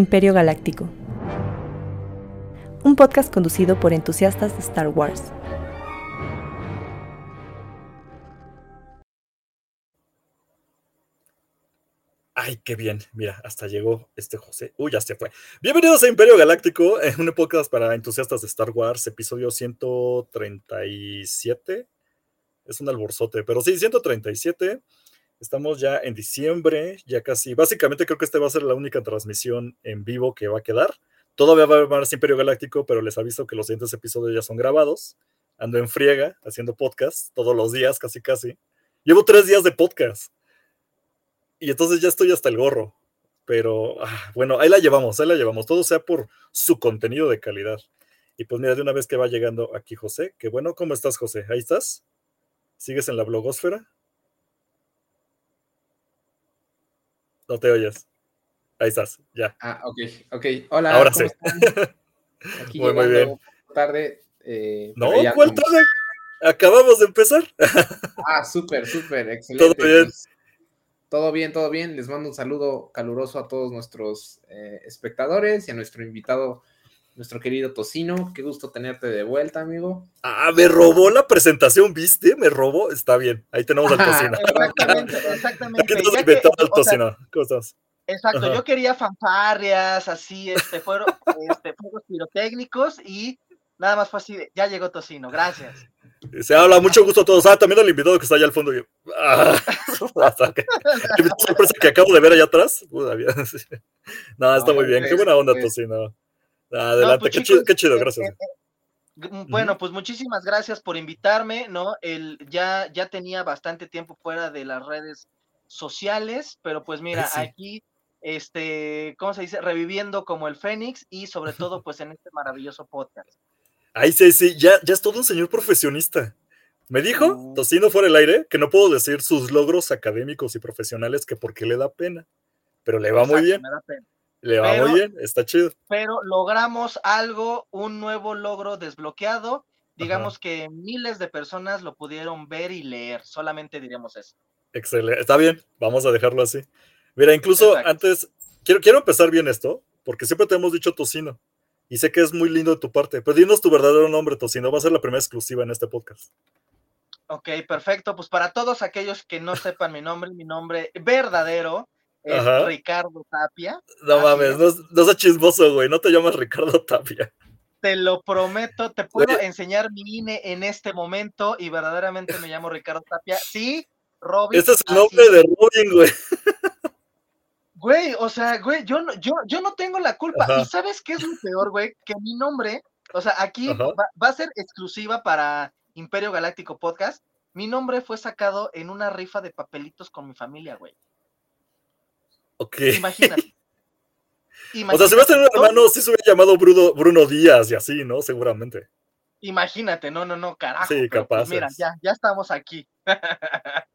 Imperio Galáctico. Un podcast conducido por entusiastas de Star Wars. Ay, qué bien. Mira, hasta llegó este José. Uy, ya se fue. Bienvenidos a Imperio Galáctico, en un podcast para entusiastas de Star Wars, episodio 137. Es un alborzote, pero sí, 137. Estamos ya en diciembre, ya casi. Básicamente creo que esta va a ser la única transmisión en vivo que va a quedar. Todavía va a haber más Imperio Galáctico, pero les aviso que los siguientes episodios ya son grabados. Ando en friega haciendo podcast todos los días, casi casi. Llevo tres días de podcast. Y entonces ya estoy hasta el gorro. Pero ah, bueno, ahí la llevamos, ahí la llevamos. Todo sea por su contenido de calidad. Y pues mira, de una vez que va llegando aquí José, que bueno, ¿cómo estás, José? ¿Ahí estás? ¿Sigues en la blogosfera? No te oyes. Ahí estás, ya. Ah, ok, ok. Hola. Ahora sí. Aquí muy, muy bien. Tarde. Eh, no, ¿cuál tarde? Acabamos de empezar. ah, súper, súper, excelente. Todo bien. Pues, todo bien, todo bien. Les mando un saludo caluroso a todos nuestros eh, espectadores y a nuestro invitado nuestro querido Tocino. Qué gusto tenerte de vuelta, amigo. Ah, me robó la presentación, ¿viste? Me robó. Está bien, ahí tenemos al Tocino. Exactamente, exactamente. Aquí nos inventó al Tocino. ¿Cómo estás? Exacto, Ajá. yo quería fanfarrias, así, este, fueron este, fuegos pirotécnicos y nada más fue así, ya llegó Tocino, gracias. Se habla, mucho gusto a todos. Ah, también al invitado que está allá al fondo. Yo, ah, qué sorpresa que acabo de ver allá atrás. No, está muy bien. Qué buena onda, Tocino. Adelante, no, pues, qué, chicos, chido, qué, chido, gracias. Eh, eh, bueno, pues muchísimas gracias por invitarme, ¿no? El, ya, ya tenía bastante tiempo fuera de las redes sociales, pero pues mira, sí. aquí, este, ¿cómo se dice? Reviviendo como el Fénix y sobre todo pues en este maravilloso podcast. Ahí sí, sí, ya, ya es todo un señor profesionista. Me dijo, uh. Tocino fuera el aire, que no puedo decir sus logros académicos y profesionales que porque le da pena, pero le va Exacto, muy bien. Me da pena. Le va pero, muy bien, está chido. Pero logramos algo, un nuevo logro desbloqueado. Digamos Ajá. que miles de personas lo pudieron ver y leer. Solamente diremos eso. Excelente, está bien, vamos a dejarlo así. Mira, incluso Exacto. antes, quiero, quiero empezar bien esto, porque siempre te hemos dicho tocino. Y sé que es muy lindo de tu parte, pero dinos tu verdadero nombre, Tocino. Va a ser la primera exclusiva en este podcast. Ok, perfecto. Pues para todos aquellos que no sepan mi nombre, mi nombre verdadero es Ajá. Ricardo Tapia. No mames, no, no seas chismoso, güey, no te llamas Ricardo Tapia. Te lo prometo, te puedo güey. enseñar mi INE en este momento y verdaderamente me llamo Ricardo Tapia. Sí, Robin. Este es el nombre de Robin, güey. Güey, o sea, güey, yo no, yo, yo no tengo la culpa. Ajá. ¿Y sabes qué es lo peor, güey? Que mi nombre, o sea, aquí va, va, a ser exclusiva para Imperio Galáctico Podcast. Mi nombre fue sacado en una rifa de papelitos con mi familia, güey. Ok. Imagínate. Imagínate. O sea, si vas a tener un hermano, sí se hubiera llamado Bruno, Bruno Díaz y así, ¿no? Seguramente. Imagínate, no, no, no, carajo. Sí, capaz. Pues mira, ya, ya estamos aquí.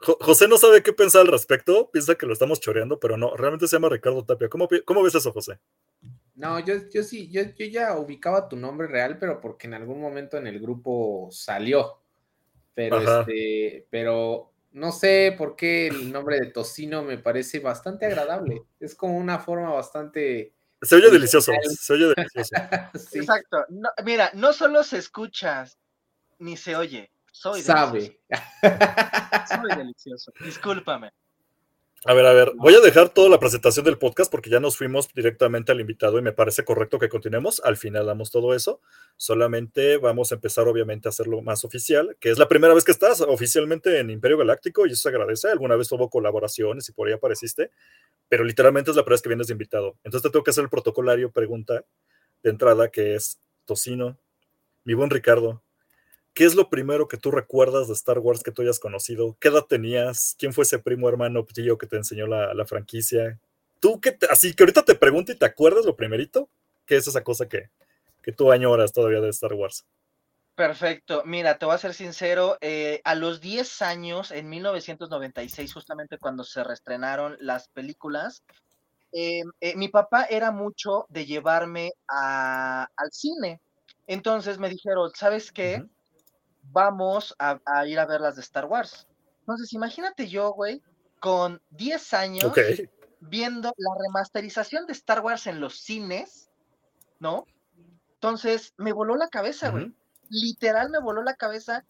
José no sabe qué pensar al respecto, piensa que lo estamos choreando, pero no, realmente se llama Ricardo Tapia. ¿Cómo, cómo ves eso, José? No, yo, yo sí, yo, yo, ya ubicaba tu nombre real, pero porque en algún momento en el grupo salió. Pero Ajá. este, pero no sé por qué el nombre de tocino me parece bastante agradable. Es como una forma bastante. Se oye delicioso, se oye delicioso. sí. Exacto. No, mira, no solo se escucha ni se oye, soy Sabe. Delicioso. Soy delicioso. Discúlpame. A ver, a ver, voy a dejar toda la presentación del podcast porque ya nos fuimos directamente al invitado y me parece correcto que continuemos. Al final damos todo eso. Solamente vamos a empezar, obviamente, a hacerlo más oficial, que es la primera vez que estás oficialmente en Imperio Galáctico y eso se agradece. Alguna vez hubo colaboraciones y por ahí apareciste, pero literalmente es la primera vez que vienes de invitado. Entonces te tengo que hacer el protocolario pregunta de entrada que es Tocino, mi buen Ricardo, ¿Qué es lo primero que tú recuerdas de Star Wars que tú hayas conocido? ¿Qué edad tenías? ¿Quién fue ese primo hermano tío que te enseñó la, la franquicia? Tú que te, así que ahorita te pregunto y te acuerdas lo primerito, ¿qué es esa cosa que, que tú añoras todavía de Star Wars? Perfecto, mira, te voy a ser sincero, eh, a los 10 años, en 1996, justamente cuando se reestrenaron las películas, eh, eh, mi papá era mucho de llevarme a, al cine. Entonces me dijeron, ¿sabes qué? Uh -huh vamos a, a, ir a ver las de Star Wars. Entonces, imagínate yo, güey, con 10 años, okay. viendo la remasterización de Star Wars en los cines, ¿no? Entonces me voló la cabeza, güey. Literal me voló la cabeza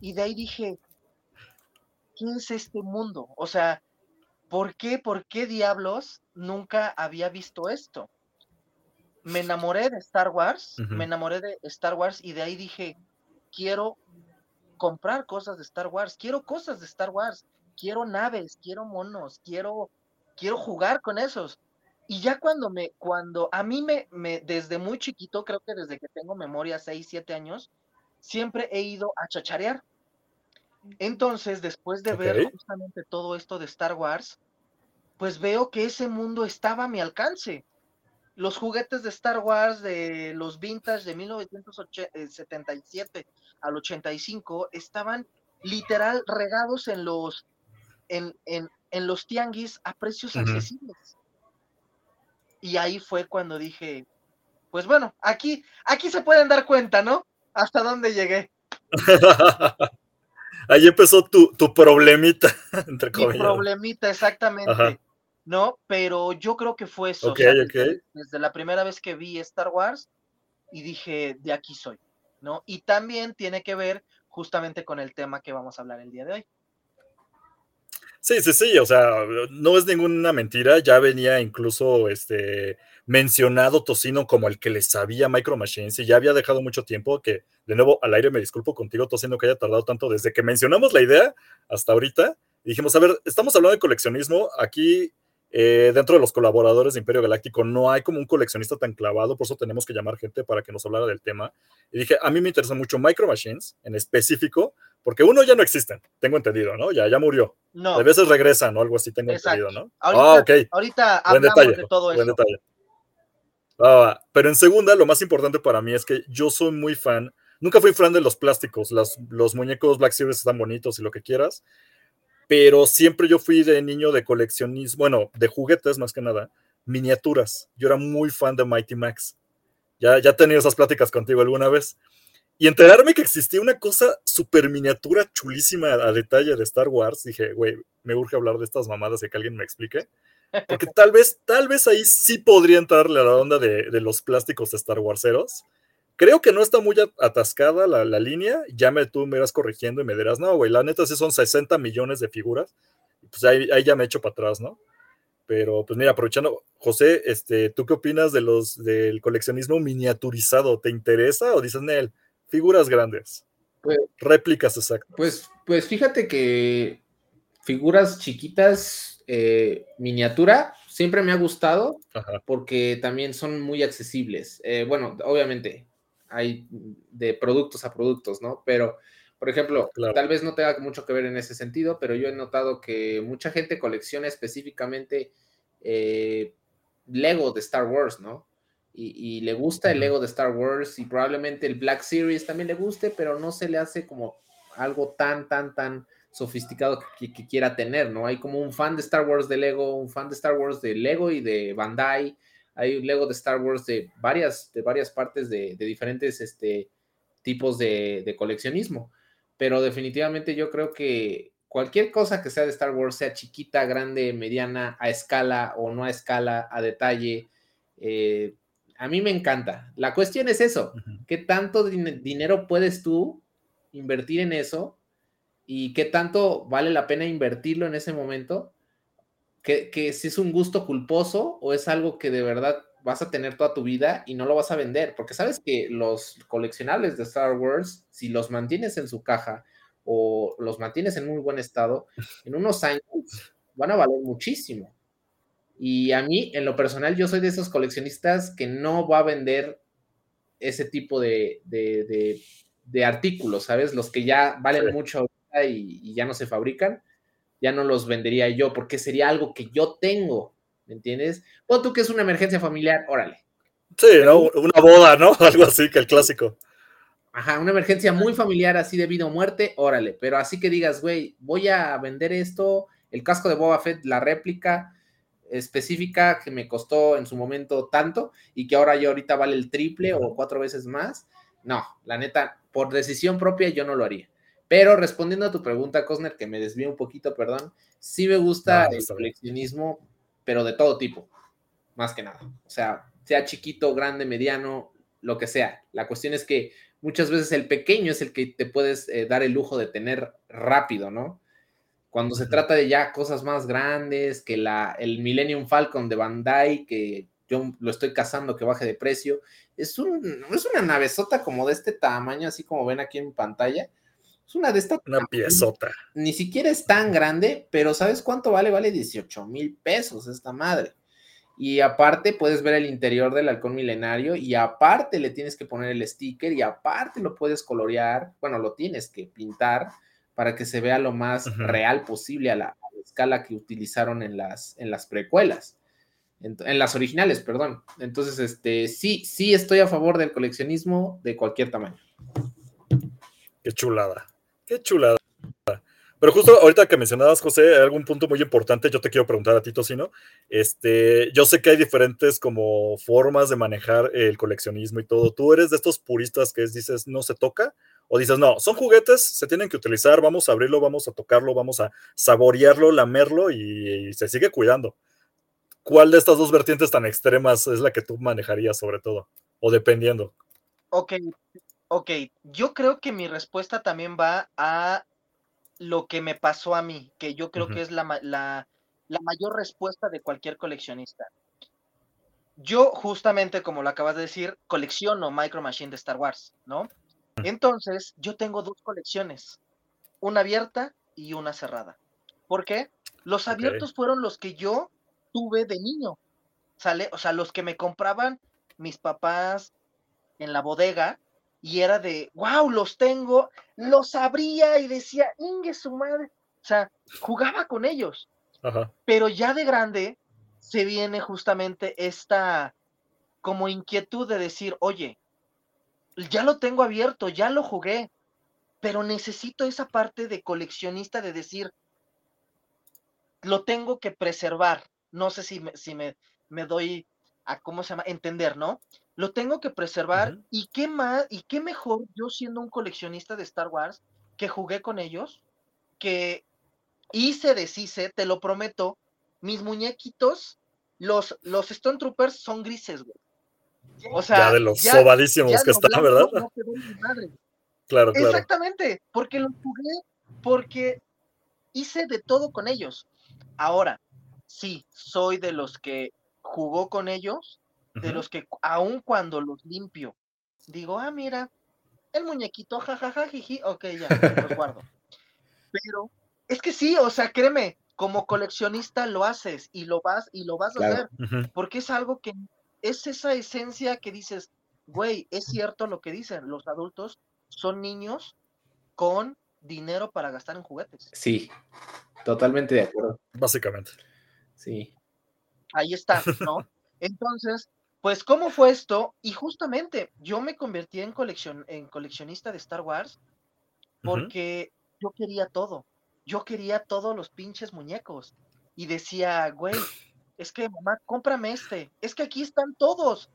y de ahí dije, ¿qué es este mundo? O sea, ¿por qué, por qué diablos nunca había visto esto? Me enamoré de Star Wars, me enamoré de Star Wars y de ahí dije, quiero comprar cosas de Star Wars, quiero cosas de Star Wars, quiero naves, quiero monos, quiero, quiero jugar con esos. Y ya cuando me, cuando a mí me, me, desde muy chiquito, creo que desde que tengo memoria, 6, 7 años, siempre he ido a chacharear. Entonces, después de ver justamente todo esto de Star Wars, pues veo que ese mundo estaba a mi alcance. Los juguetes de Star Wars de los vintage de 1977 al 85 estaban literal regados en los en, los tianguis a precios accesibles. Y ahí fue cuando dije, pues bueno, aquí, aquí se pueden dar cuenta, ¿no? Hasta dónde llegué. ahí empezó tu, tu problemita, entre comillas. Mi problemita, exactamente. ¿No? Pero yo creo que fue eso. desde, la primera vez que vi Star Wars y dije, de aquí soy, ¿no? Y también tiene que ver justamente con el tema que vamos a hablar el día de hoy. Sí, sí, sí, o sea, no es ninguna mentira, ya venía incluso este mencionado Tocino como el que le sabía Micro Machines y ya había dejado mucho tiempo que, de nuevo, al aire me disculpo contigo, Tocino, que haya tardado tanto desde que mencionamos la idea hasta ahorita. dijimos, a ver, estamos hablando de coleccionismo, aquí eh, dentro de los colaboradores de Imperio Galáctico no hay como un coleccionista tan clavado, por eso tenemos que llamar gente para que nos hablara del tema. Y dije, a mí me interesa mucho Micro Machines en específico, porque uno ya no existen, tengo entendido, ¿no? Ya, ya murió. No. A veces regresan o algo así, tengo entendido, ¿no? Ahorita, ah, ok. Ahorita hablamos de todo eso. Detalle. Ah, pero en segunda, lo más importante para mí es que yo soy muy fan, nunca fui fan de los plásticos, los, los muñecos Black Series están bonitos y lo que quieras, pero siempre yo fui de niño de coleccionismo, bueno, de juguetes más que nada, miniaturas. Yo era muy fan de Mighty Max. Ya, ya he tenido esas pláticas contigo alguna vez. Y enterarme que existía una cosa súper miniatura, chulísima a detalle de Star Wars, dije, güey, me urge hablar de estas mamadas y que alguien me explique. Porque tal vez, tal vez ahí sí podría entrarle a la onda de, de los plásticos de Star Warseros Creo que no está muy atascada la, línea. Ya me tú me irás corrigiendo y me dirás, no, güey, la neta sí son 60 millones de figuras. Pues ahí, ya me echo para atrás, ¿no? Pero pues mira, aprovechando, José, este, ¿tú qué opinas de los del coleccionismo miniaturizado? ¿Te interesa o dices, Nel, figuras grandes? Pues, Réplicas exactas. Pues, pues fíjate que figuras chiquitas, eh, miniatura, siempre me ha gustado porque también son muy accesibles. Eh, bueno, obviamente, hay de productos a productos, ¿no? Pero, por ejemplo, tal vez no tenga mucho que ver en ese sentido, pero yo he notado que mucha gente colecciona específicamente eh, Lego de Star Wars, ¿no? Y, le gusta el Lego de Star Wars y probablemente el Black Series también le guste, pero no se le hace como algo tan, tan, tan sofisticado que, que, quiera tener, ¿no? Hay como un fan de Star Wars de Lego, un fan de Star Wars de Lego y de Bandai, hay un Lego de Star Wars de varias, de varias partes de, diferentes este, tipos de, coleccionismo. Pero definitivamente yo creo que cualquier cosa que sea de Star Wars, sea chiquita, grande, mediana, a escala o no a escala, a detalle, eh, a mí me encanta. La cuestión es eso, ¿qué tanto dinero puedes tú invertir en eso? ¿Y qué tanto vale la pena invertirlo en ese momento? Que, si es un gusto culposo o es algo que de verdad vas a tener toda tu vida y no lo vas a vender, porque sabes que los coleccionables de Star Wars, si los mantienes en su caja o los mantienes en muy buen estado, en unos años van a valer muchísimo. Y a mí, en lo personal, yo soy de esos coleccionistas que no va a vender ese tipo de, artículos, ¿sabes? Los que ya valen mucho y, y ya no se fabrican ya no los vendería yo, porque sería algo que yo tengo, ¿me entiendes? O tú que es una emergencia familiar, órale. Sí, una boda, ¿no? Algo así que el clásico. Ajá, una emergencia muy familiar así de vida o muerte, órale, pero así que digas, güey, voy a vender esto, el casco de Boba Fett, la réplica específica que me costó en su momento tanto y que ahora yo ahorita vale el triple o cuatro veces más. No, la neta, por decisión propia yo no lo haría. Pero respondiendo a tu pregunta, Cosner, que me desvío un poquito, perdón, sí me gusta el coleccionismo pero de todo tipo, más que nada. O sea, sea chiquito, grande, mediano, lo que sea. La cuestión es que muchas veces el pequeño es el que te puedes eh, dar el lujo de tener rápido, ¿no? Cuando se trata de ya cosas más grandes, que la, el Millennium Falcon de Bandai, que yo lo estoy cazando que baje de precio, es, un, es una navezota como de este tamaño, así como ven aquí en pantalla. Es una de estas. Una piezota. Ni siquiera es tan grande, pero ¿sabes cuánto vale? Vale 18 mil pesos esta madre. Y aparte puedes ver el interior del halcón milenario y aparte le tienes que poner el sticker y aparte lo puedes colorear, bueno, lo tienes que pintar para que se vea lo más real posible a la, escala que utilizaron en las, en las precuelas, en, las originales, perdón. Entonces, este, sí, sí estoy a favor del coleccionismo de cualquier tamaño. Qué chulada, qué chulada. Pero justo ahorita que mencionabas, José, algún punto muy importante, yo te quiero preguntar a ti, Tocino. Este, yo sé que hay diferentes como formas de manejar el coleccionismo y todo. ¿Tú eres de estos puristas que dices no se toca? ¿O dices no, son juguetes, se tienen que utilizar, vamos a abrirlo, vamos a tocarlo, vamos a saborearlo, lamerlo y, y se sigue cuidando? ¿Cuál de estas dos vertientes tan extremas es la que tú manejarías sobre todo? O dependiendo. Ok, ok. Yo creo que mi respuesta también va a lo que me pasó a mí, que yo creo que es la, mayor respuesta de cualquier coleccionista. Yo, justamente, como lo acabas de decir, colecciono Micro Machine de Star Wars, ¿no? Entonces, yo tengo dos colecciones, una abierta y una cerrada. ¿Por qué? Los abiertos fueron los que yo tuve de niño, ¿sale? O sea, los que me compraban mis papás en la bodega, y era de, wow, los tengo, los abría y decía, Inge su madre, o sea, jugaba con ellos. Pero ya de grande se viene justamente esta como inquietud de decir, oye, ya lo tengo abierto, ya lo jugué, pero necesito esa parte de coleccionista de decir, lo tengo que preservar. No sé si me, si me, me doy a, ¿cómo se llama? Entender, ¿no? Lo tengo que preservar y qué más y qué mejor yo siendo un coleccionista de Star Wars que jugué con ellos, que hice, deshice, te lo prometo, mis muñequitos, los, los Stone Troopers son grises, güey. O sea, ya de los sobadísimos que están, ¿verdad? Claro, claro. Exactamente, porque los jugué, porque hice de todo con ellos. Ahora, sí, soy de los que jugó con ellos, de los que aun cuando los limpio, digo, ah, mira, el muñequito, jajaja, jiji, ok, ya, los guardo. Pero es que sí, o sea, créeme, como coleccionista lo haces y lo vas y lo vas a hacer, porque es algo que es esa esencia que dices, güey, es cierto lo que dicen, los adultos son niños con dinero para gastar en juguetes. Sí, totalmente de acuerdo. Básicamente. Sí. Ahí está, ¿no? Entonces, pues, ¿cómo fue esto? Y justamente yo me convertí en, coleccion en coleccionista de Star Wars porque yo quería todo. Yo quería todos los pinches muñecos. Y decía, güey, es que mamá, cómprame este. Es que aquí están todos.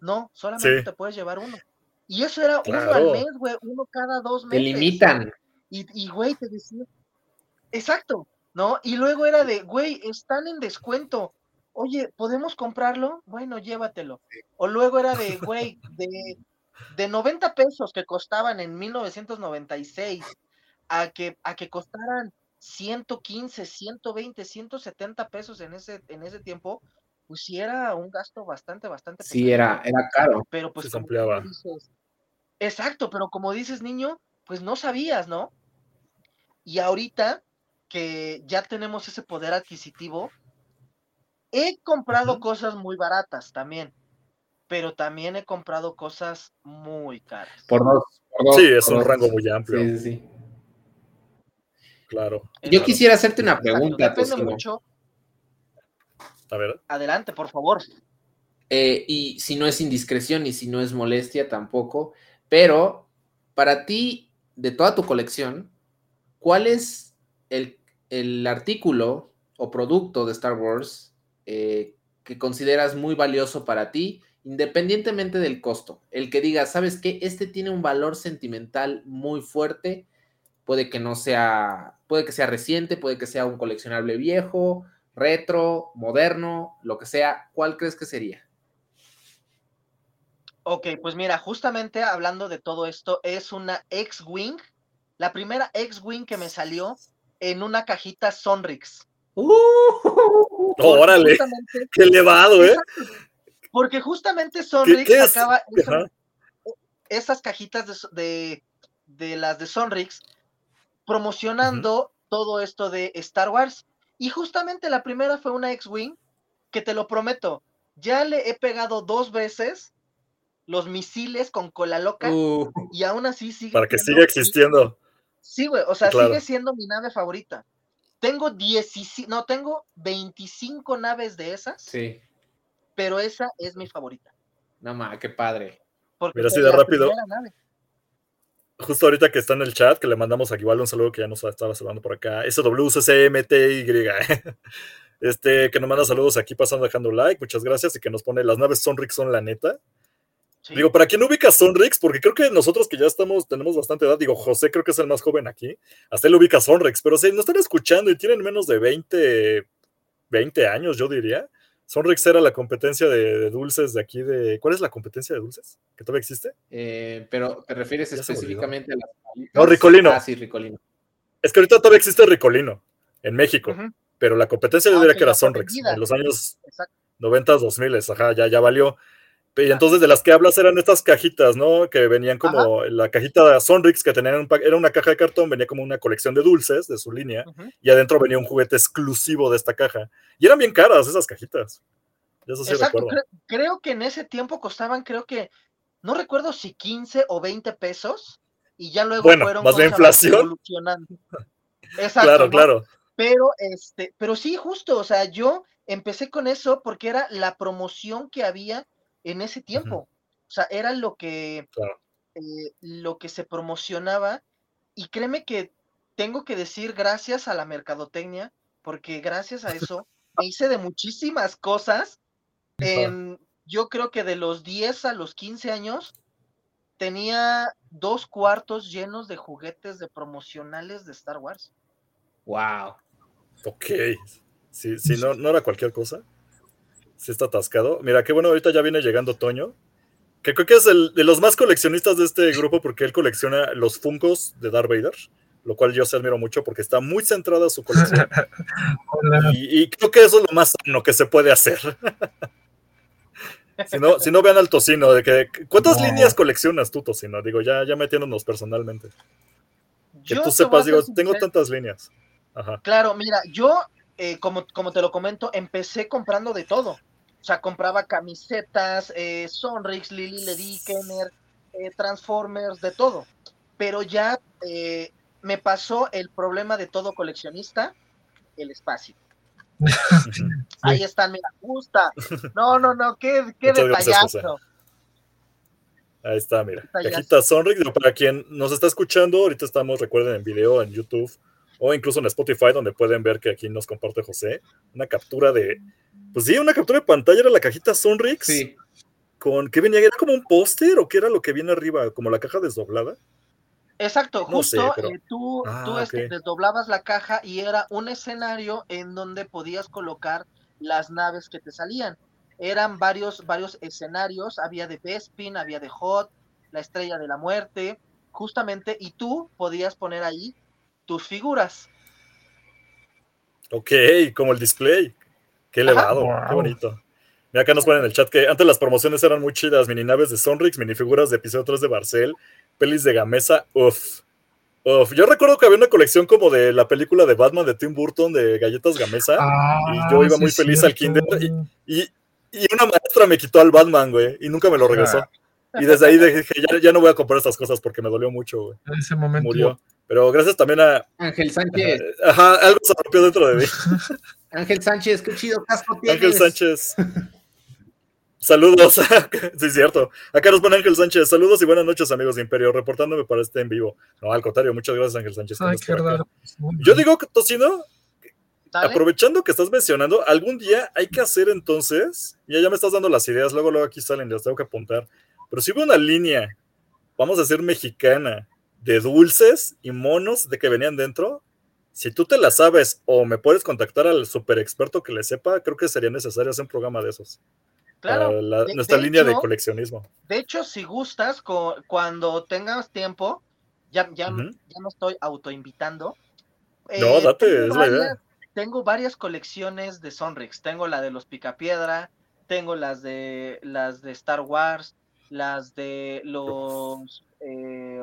No, solamente te puedes llevar uno. Y eso era uno al mes, güey, uno cada dos meses. Te limitan. Y, y, güey, te decía, exacto, ¿no? Y luego era de, güey, están en descuento oye, ¿podemos comprarlo? Bueno, llévatelo. O luego era de, güey, de, de 90 pesos que costaban en 1996 a que, a que costaran 115, 120, 170 pesos en ese, en ese tiempo, pues sí era un gasto bastante, bastante. Sí, era, era caro. Pero pues... Se ampliaba. exacto, pero como dices, niño, pues no sabías, ¿no? Y ahorita que ya tenemos ese poder adquisitivo, He comprado cosas muy baratas también, pero también he comprado cosas muy caras. Por dos. sí, es un rango muy amplio. Sí, sí, Claro. Yo quisiera hacerte una pregunta. Depende mucho. A ver. Adelante, por favor. Eh, y si no es indiscreción y si no es molestia tampoco, pero para ti, de toda tu colección, ¿cuál es el, el artículo o producto de Star Wars eh, que consideras muy valioso para ti, independientemente del costo. El que diga, ¿sabes qué? Este tiene un valor sentimental muy fuerte. Puede que no sea, puede que sea reciente, puede que sea un coleccionable viejo, retro, moderno, lo que sea, ¿cuál crees que sería? Ok, pues mira, justamente hablando de todo esto, es una X-Wing, la primera X-Wing que me salió en una cajita Sonrix. ¡Uh! ¡Órale! ¡Qué elevado, eh! Porque justamente Sonrix sacaba esas cajitas de, las de Sonrix promocionando todo esto de Star Wars. Y justamente la primera fue una X-Wing, que te lo prometo, ya le he pegado dos veces los misiles con cola loca uh. y aún así sigue. Para que siga existiendo. Sí, güey, o sea, sigue siendo mi nave favorita. Tengo 17, no, tengo 25 naves de esas. Sí. Pero esa es mi favorita. No ma, qué padre. Porque Mira, así de rápido. Justo ahorita que está en el chat, que le mandamos aquí igual un saludo que ya nos estaba saludando por acá. SWCCMTY. Este, que nos manda saludos aquí pasando dejando like, muchas gracias, y que nos pone las naves Sonrix son la neta. Digo, ¿para quién ubica Sonrix? Porque creo que nosotros que ya estamos, tenemos bastante edad, digo, José creo que es el más joven aquí, hasta él ubica Sonrix, pero si nos están escuchando y tienen menos de 20, 20 años, yo diría, Sonrix era la competencia de, dulces de aquí de... ¿Cuál es la competencia de dulces? ¿Que todavía existe? Eh, pero te refieres específicamente a las... No, Ricolino. Ah, sí, Ricolino. Es que ahorita todavía existe Ricolino en México, pero la competencia yo ah, diría que era Sonrix, en los años 90, 2000, ajá, ya, ya valió. Y entonces de las que hablas eran estas cajitas, ¿no? Que venían como la cajita de Sonrix, que tenían era una caja de cartón, venía como una colección de dulces de su línea, y adentro venía un juguete exclusivo de esta caja. Y eran bien caras esas cajitas. Eso sí Exacto, creo, que en ese tiempo costaban, creo que, no recuerdo si 15 o 20 pesos, y ya luego fueron más la inflación. Exacto. Claro, claro. Pero, este, pero sí, justo, o sea, yo empecé con eso porque era la promoción que había en ese tiempo. O sea, era lo que, eh, lo que se promocionaba y créeme que tengo que decir gracias a la mercadotecnia, porque gracias a eso me hice de muchísimas cosas. yo creo que de los 10 a los 15 años tenía dos cuartos llenos de juguetes de promocionales de Star Wars. Wow. Ok. Si, si no, no era cualquier cosa. Sí está atascado. Mira, qué bueno, ahorita ya viene llegando Toño, que creo que es el de los más coleccionistas de este grupo porque él colecciona los Funcos de Darth Vader, lo cual yo se admiro mucho porque está muy centrada su colección. y, creo que eso es lo más sano que se puede hacer. si, no, si no vean al tocino, de que ¿cuántas líneas coleccionas tú, tocino? Digo, ya, ya metiéndonos personalmente. Que tú sepas, digo, tengo tantas líneas. Claro, mira, yo eh, como, como te lo comento, empecé comprando de todo. O sea, compraba camisetas, eh, Sonrix, Lily Ledy, Kenner, eh, Transformers, de todo. Pero ya eh, me pasó el problema de todo coleccionista, el espacio. Ahí están, mira, gusta. No, no, no, qué, qué detallazo. Ahí está, mira. Cajita Sonrix, para quien nos está escuchando, ahorita estamos, recuerden, en video en YouTube o incluso en Spotify, donde pueden ver que aquí nos comparte José, una captura de, pues sí, una captura de pantalla era la cajita Sonrix. Sí. Con, ¿qué venía? ¿Era como un póster o qué era lo que viene arriba? ¿Como la caja desdoblada? Exacto, justo eh, tú, ah, este, desdoblabas la caja y era un escenario en donde podías colocar las naves que te salían. Eran varios, varios escenarios, había de Bespin, había de Hot, la Estrella de la Muerte, justamente, y tú podías poner ahí tus figuras. Ok, como el display. Qué elevado, qué bonito. Mira, acá nos ponen en el chat que antes las promociones eran muy chidas, mini naves de Sonrix, minifiguras de episodio 3 de Barcel, pelis de Gamesa, uff. Uf. Yo recuerdo que había una colección como de la película de Batman de Tim Burton de galletas Gamesa ah, y yo iba muy feliz al kinder y, y, una maestra me quitó al Batman, güey, y nunca me lo regresó. Ah. Y desde ahí dije, ya, ya, no voy a comprar estas cosas porque me dolió mucho, güey. En ese momento. Murió. Pero gracias también a. Ángel Sánchez. Ajá, algo se rompió dentro de mí. Ángel Sánchez, qué chido casco tienes. Ángel Sánchez. Saludos. sí, cierto. Acá nos pone Ángel Sánchez. Saludos y buenas noches, amigos de Imperio, reportándome para este en vivo. No, al contrario, muchas gracias, Ángel Sánchez. Ay, qué Yo digo, Tocino, aprovechando que estás mencionando, algún día hay que hacer entonces, ya ya me estás dando las ideas, luego, luego aquí salen, las tengo que apuntar. Pero si hubo una línea, vamos a decir mexicana, de dulces y monos de que venían dentro, Si tú te la sabes o me puedes contactar al super experto que le sepa, creo que sería necesario hacer un programa de esos. Claro. nuestra línea de coleccionismo. De hecho, si gustas, cuando tengas tiempo, ya, ya, ya me estoy autoinvitando. no, eh, date, es la idea. Tengo varias colecciones de Sonrix. Tengo la de los Picapiedra, tengo las de las de Star Wars, las de los eh,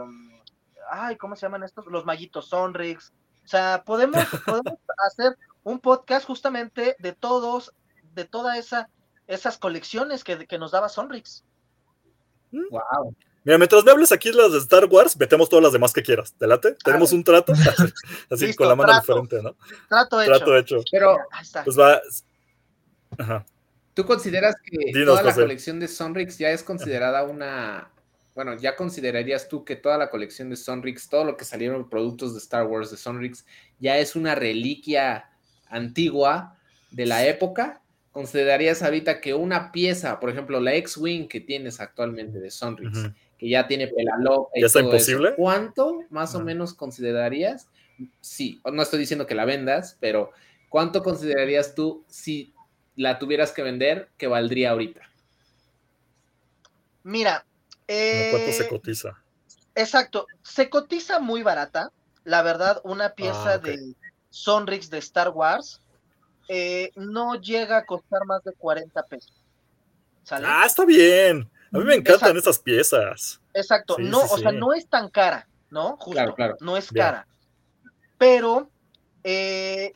ay, ¿cómo se llaman estos? Los Maguitos Sonrix. O sea, podemos, podemos hacer un podcast justamente de todos, de toda esa, esas colecciones que, que nos daba Sonrix. Wow. Mm. Mira, mientras me hables aquí las de Star Wars, metemos todas las demás que quieras. ¿Te late? ¿Tenemos un trato? Así con la mano diferente, ¿no? Trato hecho. Trato hecho. Pero, pues va. Ajá. ¿Tú consideras que toda la colección de Sonrix ya es considerada una. Bueno, ya considerarías tú que toda la colección de Sonrix, todo lo que salieron productos de Star Wars de Sonrix, ya es una reliquia antigua de la época? ¿Considerarías ahorita que una pieza, por ejemplo, la X-Wing que tienes actualmente de Sonrix, que ya tiene pelalo y ¿Ya está imposible? ¿cuánto más o menos considerarías? Sí, no estoy diciendo que la vendas, pero ¿cuánto considerarías tú si la tuvieras que vender que valdría ahorita? Mira, ¿cuánto se eh, cotiza? Exacto, se cotiza muy barata. La verdad, una pieza ah, de Sonrix de Star Wars eh, no llega a costar más de 40 pesos. Ah, está bien. A mí me encantan esas piezas. Exacto, no, o sea, no es tan cara, ¿no? Justo, no es cara. Pero eh,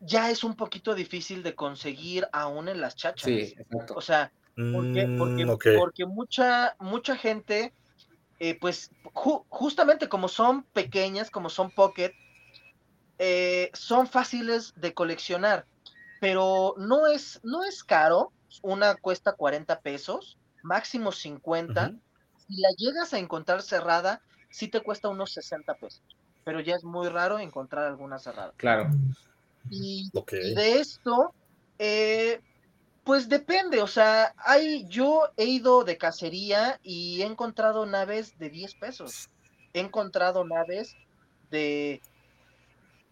ya es un poquito difícil de conseguir aún en las chachas. Sí, exacto. O sea, porque, porque, porque mucha, mucha gente, eh, pues justamente como son pequeñas, como son pocket, eh, son fáciles de coleccionar, pero no es, no es caro. Una cuesta 40 pesos, máximo 50. Si la llegas a encontrar cerrada, sí te cuesta unos 60 pesos, pero ya es muy raro encontrar alguna cerrada. Claro. Y, de esto, eh, pues depende, o sea, hay, yo he ido de cacería y he encontrado naves de 10 pesos. He encontrado naves de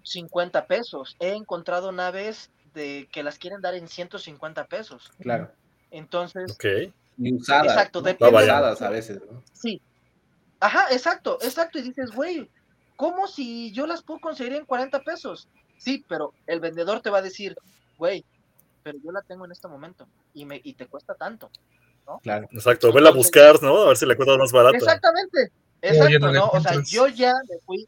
50 pesos. He encontrado naves de que las quieren dar en 150 pesos. Claro. Entonces, okay. usadas, exacto, depende. a veces, ¿no? Sí. Ajá, exacto, exacto. Y dices, güey, ¿cómo si yo las puedo conseguir en 40 pesos? Sí, pero el vendedor te va a decir, güey, pero yo la tengo en este momento y, me, y te cuesta tanto. ¿no? Claro. Exacto, vela a buscar, ¿no? A ver si le cuesta más barato. Exactamente, exacto, ¿no? O sea, yo ya me fui,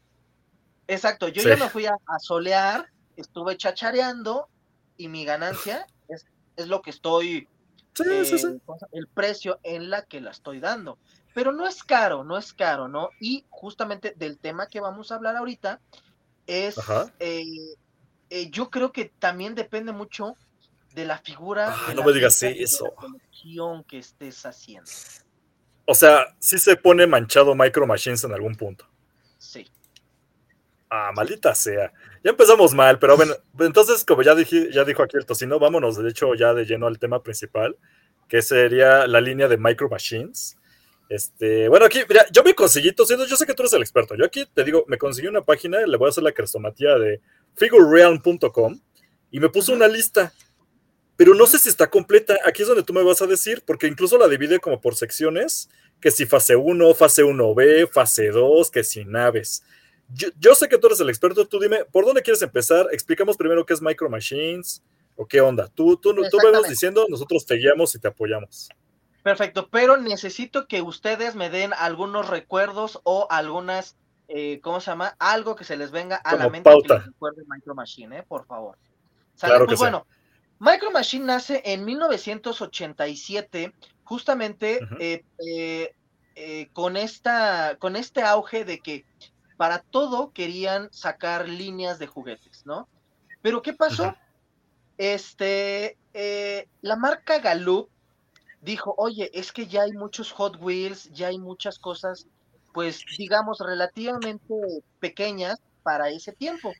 exacto, yo ya me fui a, solear, estuve chachareando y mi ganancia es, es lo que estoy, sí, sí, sí. Eh, el precio en la que la estoy dando. Pero no es caro, no es caro, ¿no? Y justamente del tema que vamos a hablar ahorita es, eh, eh, yo creo que también depende mucho de la figura. Ah, no me digas eso. que estés haciendo. O sea, sí se pone manchado Micro Machines en algún punto. Sí. Ah, maldita sea. Ya empezamos mal, pero bueno, entonces, como ya, dije, ya dijo aquí el tocino, vámonos de hecho ya de lleno al tema principal, que sería la línea de Micro Machines. Este, bueno, aquí, mira, yo me conseguí, tocino, yo sé que tú eres el experto. Yo aquí te digo, me conseguí una página, le voy a hacer la crestomatía de figurerealm.com y me puso una lista pero no sé si está completa. Aquí es donde tú me vas a decir, porque incluso la divide como por secciones, que si fase 1, fase 1B, fase 2, que si naves. Yo, sé que tú eres el experto, tú dime, ¿por dónde quieres empezar? Explicamos primero qué es Micro Machines o qué onda. Tú, tú, tú me vas diciendo, nosotros te guiamos y te apoyamos. Perfecto, pero necesito que ustedes me den algunos recuerdos o algunas, eh, ¿cómo se llama? Algo que se les venga a la mente pauta. que recuerde Micro Machine, ¿eh? por favor. Claro pues bueno, Micro Machine nace en 1987, justamente eh, eh, eh, con, esta, con este auge de que para todo querían sacar líneas de juguetes, ¿no? Pero ¿qué pasó? Este, la marca Gallup dijo, oye, es que ya hay muchos Hot Wheels, ya hay muchas cosas, pues digamos, relativamente pequeñas para ese tiempo.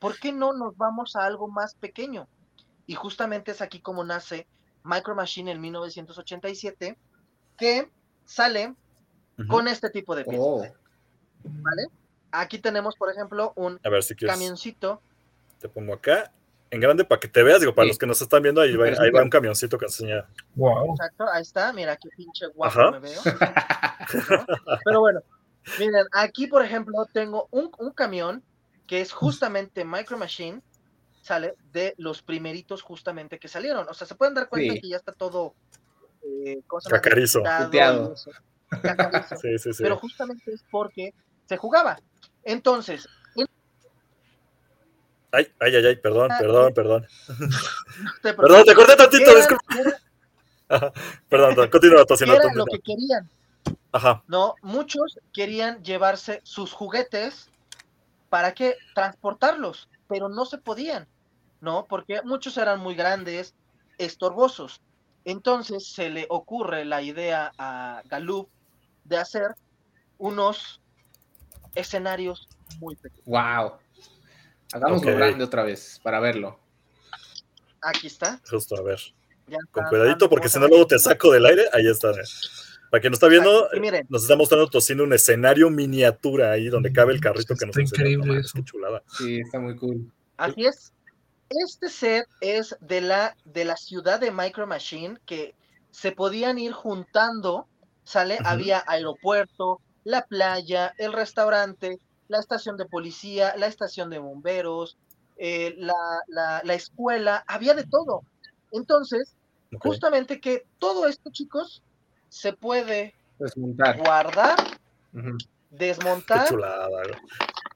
¿Por qué no nos vamos a algo más pequeño? Y justamente es aquí como nace Micro Machine en 1987, que sale con este tipo de piezas. Oh. ¿Vale? aquí tenemos, por ejemplo, un A ver si quieres. camioncito. Te pongo acá en grande para que te veas. Digo, para Sí. los que nos están viendo, ahí va, ahí va un camioncito que enseña. Wow. Exacto, ahí está. Mira qué pinche guapo Ajá. me veo. ¿no? Pero bueno, miren, aquí, por ejemplo, tengo un, un camión que es justamente Micro Machine, sale de los primeritos justamente que salieron. O sea, se pueden dar cuenta Sí. que ya está todo. Eh. Cacarizo. Eso. Cacarizo. Sí, sí, sí. Pero justamente es porque se jugaba. Entonces, Ay, ay, ay, ay, perdón, Ah, perdón, perdón. no te Perdón, te corté tantito, ¿Qué disculpa. era- Perdón, perdón, continúa, era lo que querían? Ajá, ¿no? Muchos querían llevarse sus juguetes para que transportarlos, pero no se podían, ¿no? Porque muchos eran muy grandes, estorbosos. Entonces se le ocurre la idea a Galoob de hacer unos escenarios muy pequeños. wow. Hagámoslo Ok. grande otra vez para verlo. Aquí está. justo, a ver. ya Con cuidadito, porque si no, luego te saco del aire. Ahí está. eh. Para quien no está viendo, y miren. nos está mostrando Tocino un escenario miniatura ahí donde cabe el carrito que nos Está increíble eso. Qué chulada. Sí, está muy cool. Así es. Este set es de la, de la ciudad de Micro Machine que se podían ir juntando, ¿sale? Ujú. Había aeropuerto, la playa, el restaurante, la estación de policía, la estación de bomberos, eh, la, la- la escuela, había de todo. Entonces, Ok. justamente que todo esto, chicos, se puede Desmontar. guardar, desmontar chulada.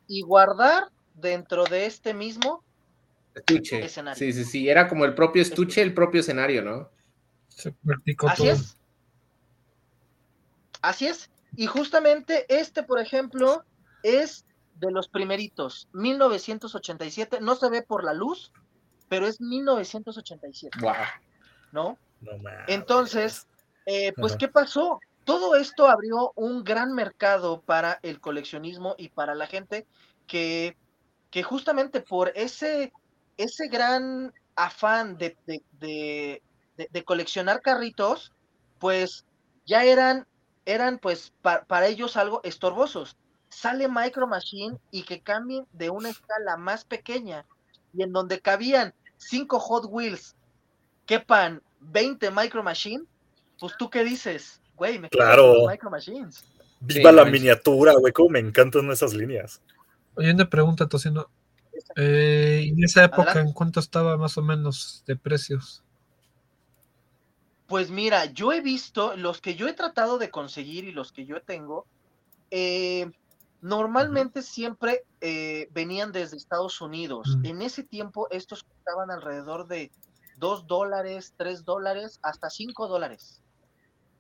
y guardar dentro de este mismo Estuche. Escenario. Sí, sí, sí. Era como el propio estuche, el propio escenario, ¿no? Se Así todo. es. Así es. Y justamente este, por ejemplo, es de los primeritos, 1987. No se ve por la luz, pero es 1987, Wow. ¿no? No mames. Entonces, eh, pues. ¿qué pasó? Todo esto abrió un gran mercado para el coleccionismo y para la gente que, que justamente por ese, ese gran afán de, de- de- de- de coleccionar carritos, pues ya eran, eran pues pa- para ellos algo estorbosos. Sale Micro Machine y que cambien de una escala más pequeña y en donde cabían cinco Hot Wheels, quepan 20 Micro Machine, pues tú qué dices, güey, me quedo Claro. con Micro Machines. Viva Sí, la miniatura, güey. Cómo me encantan esas líneas. Oye, una pregunta, Tocino. Eh, ¿y en esa época Adelante. en cuánto estaba más o menos de precios? Pues mira, yo he visto los que yo he tratado de conseguir y los que yo tengo, eh, normalmente siempre eh, venían desde Estados Unidos. Mm. En ese tiempo estos costaban alrededor de 2 dólares, 3 dólares, hasta 5 dólares,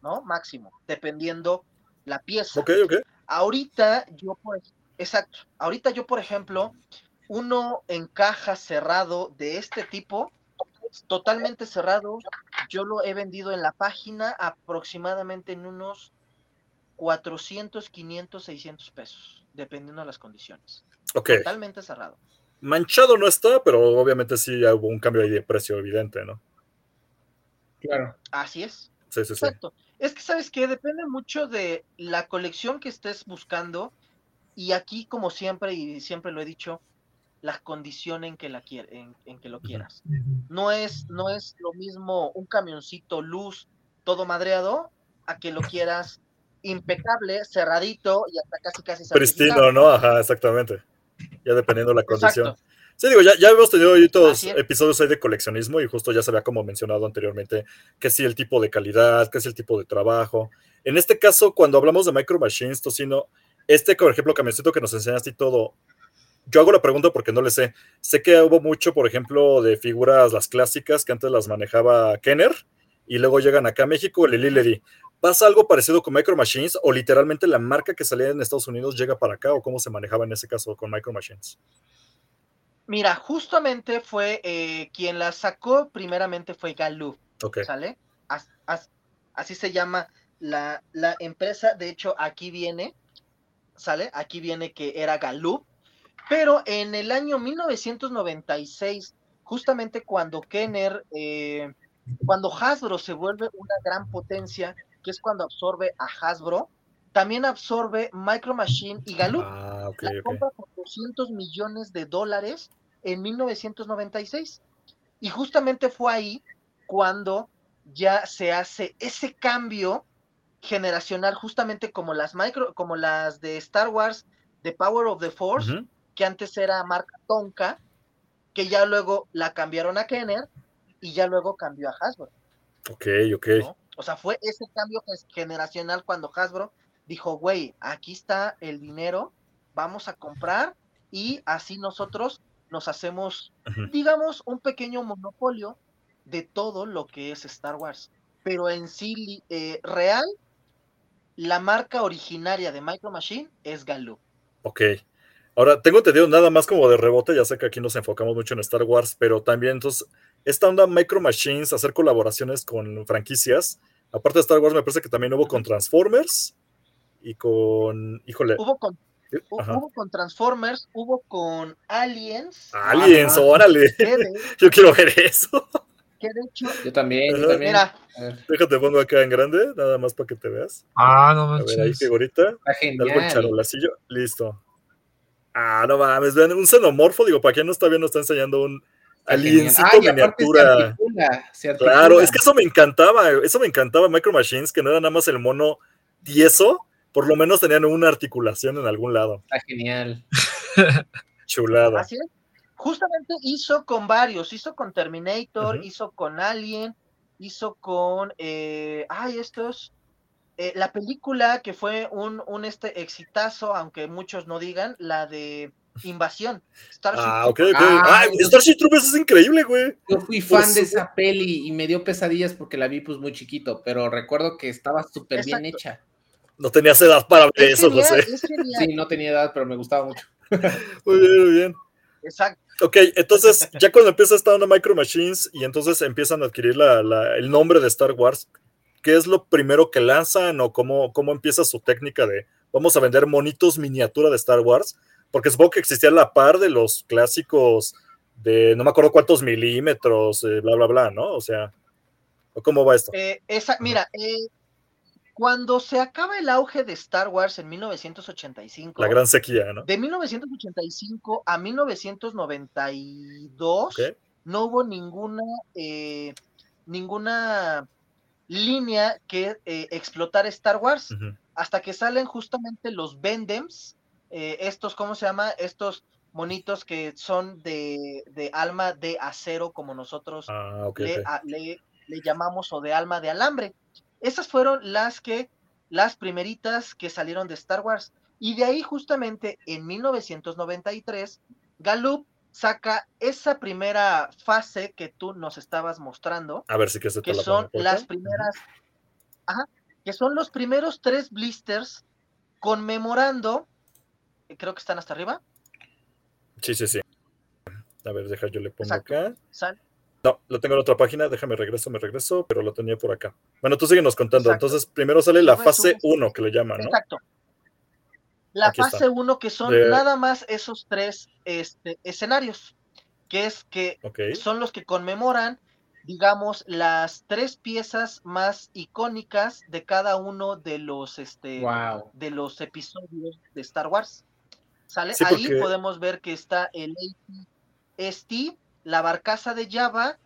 ¿no? Máximo, dependiendo la pieza. Ok, ok. Ahorita yo, por, ej- exacto, ahorita yo, por ejemplo, uno en caja cerrado de este tipo, totalmente cerrado, yo lo he vendido en la página aproximadamente en unos 400, 500, 600 pesos, dependiendo de las condiciones. Ok. Totalmente cerrado. Manchado no está, pero obviamente sí ya hubo un cambio ahí de precio evidente, ¿no? Claro. Así es. Sí, sí, sí. Exacto. Es que, ¿sabes qué? Depende mucho de la colección que estés buscando y aquí, como siempre, y siempre lo he dicho, la condición en que, la quier- en, en que lo quieras. No es, no es lo mismo un camioncito luz todo madreado a que lo quieras impecable, cerradito y hasta casi casi Pristino. ¿no? Ajá, exactamente. Ya dependiendo de la condición. Exacto. Sí, digo, ya, ya hemos tenido ahí todos episodios ahí de coleccionismo y justo ya se había como mencionado anteriormente que sí el tipo de calidad, que es el tipo de trabajo. En este caso, cuando hablamos de Micro Machines, Tocino, este, por ejemplo, camioncito que nos enseñaste y todo, yo hago la pregunta porque no le sé. Sé que hubo mucho, por ejemplo, de figuras, las clásicas, que antes las manejaba Kenner, y luego llegan acá a México, el Lili Ledi. ¿Pasa algo parecido con Micro Machines o literalmente la marca que salía en Estados Unidos llega para acá o cómo se manejaba en ese caso con Micro Machines? Mira, justamente fue eh, quien la sacó primeramente fue Galoob. Ok. ¿sale? As- as- así se llama la, la empresa, de hecho aquí viene, ¿sale? Aquí viene que era Galoob, pero en el año 1996, justamente cuando Kenner, eh, cuando Hasbro se vuelve una gran potencia, que es cuando absorbe a Hasbro, también absorbe Micro Machine y Galoob. Ah, ok, la compra por 200 millones de dólares en 1996. Y justamente fue ahí cuando ya se hace ese cambio generacional, justamente como las micro, como las de Star Wars, The Power of the Force, que antes era marca Tonka, que ya luego la cambiaron a Kenner y ya luego cambió a Hasbro. Ok, ok. ¿no? O sea, fue ese cambio generacional cuando Hasbro dijo, güey, aquí está el dinero, vamos a comprar y así nosotros nos hacemos, digamos, un pequeño monopolio de todo lo que es Star Wars. Pero en sí, eh, real, la marca originaria de Micro Machine es Galoob. Ok. Ahora, tengo entendido nada más como de rebote, ya sé que aquí nos enfocamos mucho en Star Wars, pero también entonces, esta onda Micro Machines, hacer colaboraciones con franquicias, aparte de Star Wars, me parece que también hubo con Transformers y con, híjole, Hubo con, ajá. hubo con Transformers, hubo con Aliens, Aliens, órale, de, yo quiero ver eso. que de hecho, Yo también, yo también. mira, Déjate pongo acá en grande, nada más para que te veas. Ah, no A ver, ahí manches. figurita. está Algo charolacillo. Listo. Ah, no mames, vean, un xenomorfo, digo, para quien no está viendo, está enseñando un aliencito Ah, Se miniatura. articula, se articula. Claro, es que eso me encantaba, eso me encantaba Micro Machines, que no era nada más el mono tieso, por lo menos tenían una articulación en algún lado. Está genial. Chulada. Así es. Justamente hizo con varios, hizo con Terminator, hizo con Alien, hizo con, eh, ay, estos, eh, la película que fue un, un este exitazo, aunque muchos no digan, la de Invasión. Starship Ah, ok, Troopers. ok. Ah, Ay, Starship Troopers es increíble, güey. Yo fui fan de supuesto. esa peli y me dio pesadillas porque la vi pues muy chiquito, pero recuerdo que estaba súper bien hecha. No tenías edad para ver Es eso, genial, José. es. Sí, no tenía edad, pero me gustaba mucho. Muy bien, muy bien. Exacto. Ok, entonces ya cuando empieza esta onda Micro Machines y entonces empiezan a adquirir la- la- el nombre de Star Wars, ¿qué es lo primero que lanzan o cómo, cómo empieza su técnica de vamos a vender monitos miniatura de Star Wars? Porque supongo que existía a la par de los clásicos de no me acuerdo cuántos milímetros, eh, bla, bla, bla, ¿no? O sea, ¿o ¿cómo va esto? Eh, esa, mira, eh, cuando se acaba el auge de Star Wars en 1985, La gran sequía, ¿no? De 1985 a 1992 Ok. no hubo ninguna eh, ninguna línea que eh, explotara Star Wars hasta que salen justamente los Bendems, eh, estos, ¿cómo se llama? Estos monitos que son de, de alma de acero como nosotros Ah, a- le- le llamamos o de alma de alambre. Esas fueron las que, las primeritas que salieron de Star Wars. Y de ahí justamente en 1993, Galoob saca esa primera fase que tú nos estabas mostrando, A ver si que se te que la son las primeras, ajá, que son los primeros tres blisters conmemorando, creo que están hasta arriba, Sí, sí, sí. A ver, deja, yo le pongo Exacto. acá. sal- No, lo tengo en otra página, déjame regreso, me regreso, pero lo tenía por acá. Bueno, tú síguenos contando. Exacto. Entonces, primero sale la fase sube, sube. 1 que le llaman, ¿no? Exacto. La Aquí fase 1 que son De- nada más esos tres este, escenarios, que es que Ok. son los que conmemoran, digamos, las tres piezas más icónicas de cada uno de los, este, Wow. de los episodios de Star Wars. ¿Sale? Sí, Ahí porque- podemos ver que está el AT-ST, la barcaza de Java,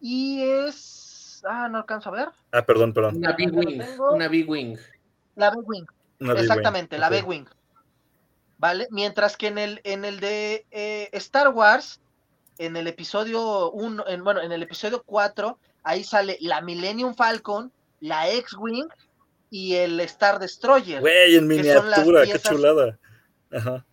y es... Ah, no alcanzo a ver. Ah, perdón, perdón. Una B-Wing. Una B-Wing. La B-Wing. Exactamente, la. B-Wing. ¿Vale? Mientras que en el, en el de eh, Star Wars, en el episodio 1, en, bueno, en el episodio 4, ahí sale la Millennium Falcon, la X-Wing y el Star Destroyer. Güey, en que son las miniatura, qué chulada. Ajá.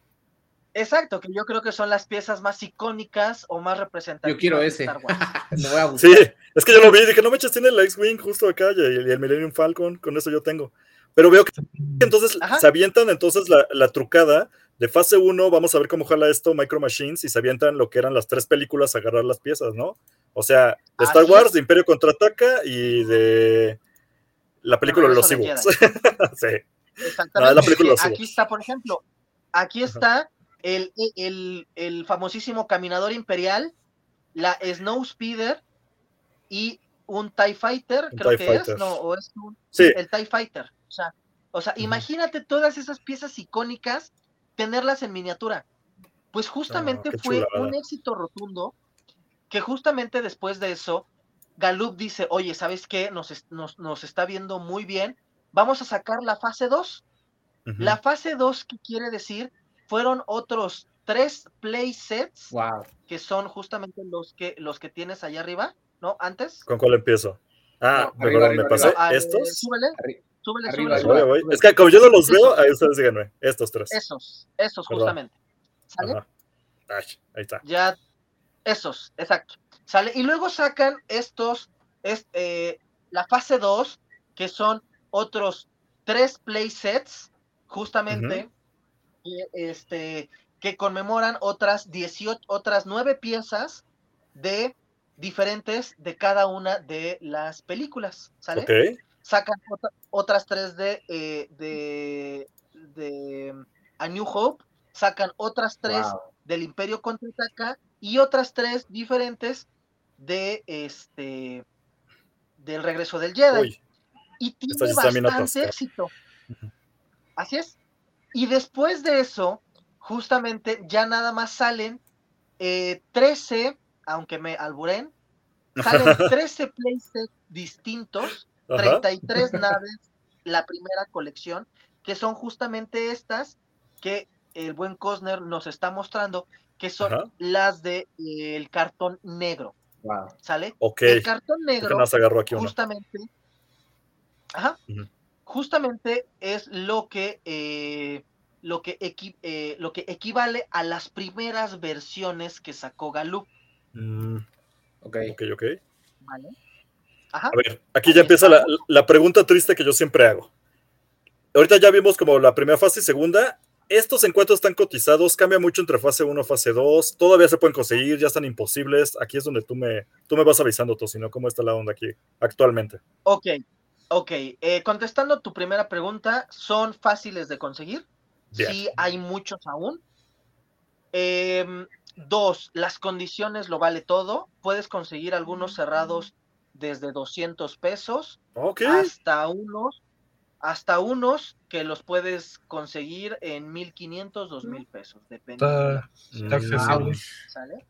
Exacto, que yo creo que son las piezas más icónicas o más representativas Yo quiero de ese. Star Wars. Me voy a buscar. Sí, es que yo lo vi, dije, no me eches, tiene la X-Wing justo acá y el, y el Millennium Falcon, con eso yo tengo. Pero veo que entonces Ajá. se avientan entonces la, la trucada de fase 1, vamos a ver cómo jala esto Micro Machines y se avientan lo que eran las tres películas a agarrar las piezas, ¿no? O sea, de Star Así Wars, es. de Imperio Contraataca y de la película de los Ewoks. sí. Exactamente. No, es la película de los aquí está, por ejemplo, aquí está el, el, el famosísimo caminador imperial, la Snow Speeder y un TIE Fighter, Un creo TIE que Fighter. es, no, o es un- Sí, el TIE Fighter. O sea, O sea, imagínate todas esas piezas icónicas, tenerlas en miniatura. Pues justamente fue un éxito rotundo que justamente después de eso, Gallup dice, oye, ¿sabes qué? Nos, nos, está viendo muy bien, vamos a sacar la fase 2. La fase 2, ¿qué quiere decir? Fueron otros tres play sets, que son justamente los que, los que tienes allá arriba, ¿no? Antes. ¿Con cuál empiezo? Ah, me pasé. Ah, ¿Estos? Súbele, súbele, súbele, Es que como yo no los veo, ahí ustedes díganme. Estos tres. Esos, esos justamente. ¿Sale? ahí está. Ya, esos, exacto. ¿Sale? Y luego sacan estos, es, eh, la fase 2, que son otros tres play sets, justamente, este, que conmemoran otras 18, otras nueve piezas de diferentes de cada una de las películas, ¿sale? Sacan otras tres de, eh, de, de A New Hope, sacan otras tres del Imperio contraataca y otras tres diferentes de este del regreso del Jedi. y tiene bastante éxito. Así es. Y después de eso, justamente ya nada más salen 13, eh, aunque me alburen, salen 13 playsets distintos, 33 naves, la primera colección, que son justamente estas que el buen Cosner nos está mostrando, que son las de eh, el cartón negro. ¿Sale? El cartón negro justamente, ajá, justamente es lo que eh, lo que, eh, lo que equivale a las primeras versiones que sacó Galú. Mm, ok, ok, ok. Vale. Ajá. A ver, aquí ya empieza la, la, pregunta triste que yo siempre hago. Ahorita ya vimos como la primera fase y segunda, estos encuentros están cotizados, cambia mucho entre fase 1 y fase 2, todavía se pueden conseguir, ya están imposibles. Aquí es donde tú me, tú me vas avisando, Tosino, cómo está la onda aquí actualmente. Ok, ok. Eh, contestando tu primera pregunta, ¿son fáciles de conseguir? Sí, hay muchos aún. Em, dos, las condiciones lo vale todo. Puedes conseguir algunos cerrados desde 200 pesos hasta unos hasta unos que los puedes conseguir en 1500, 2000 pesos, dependiendo. ¿Sale?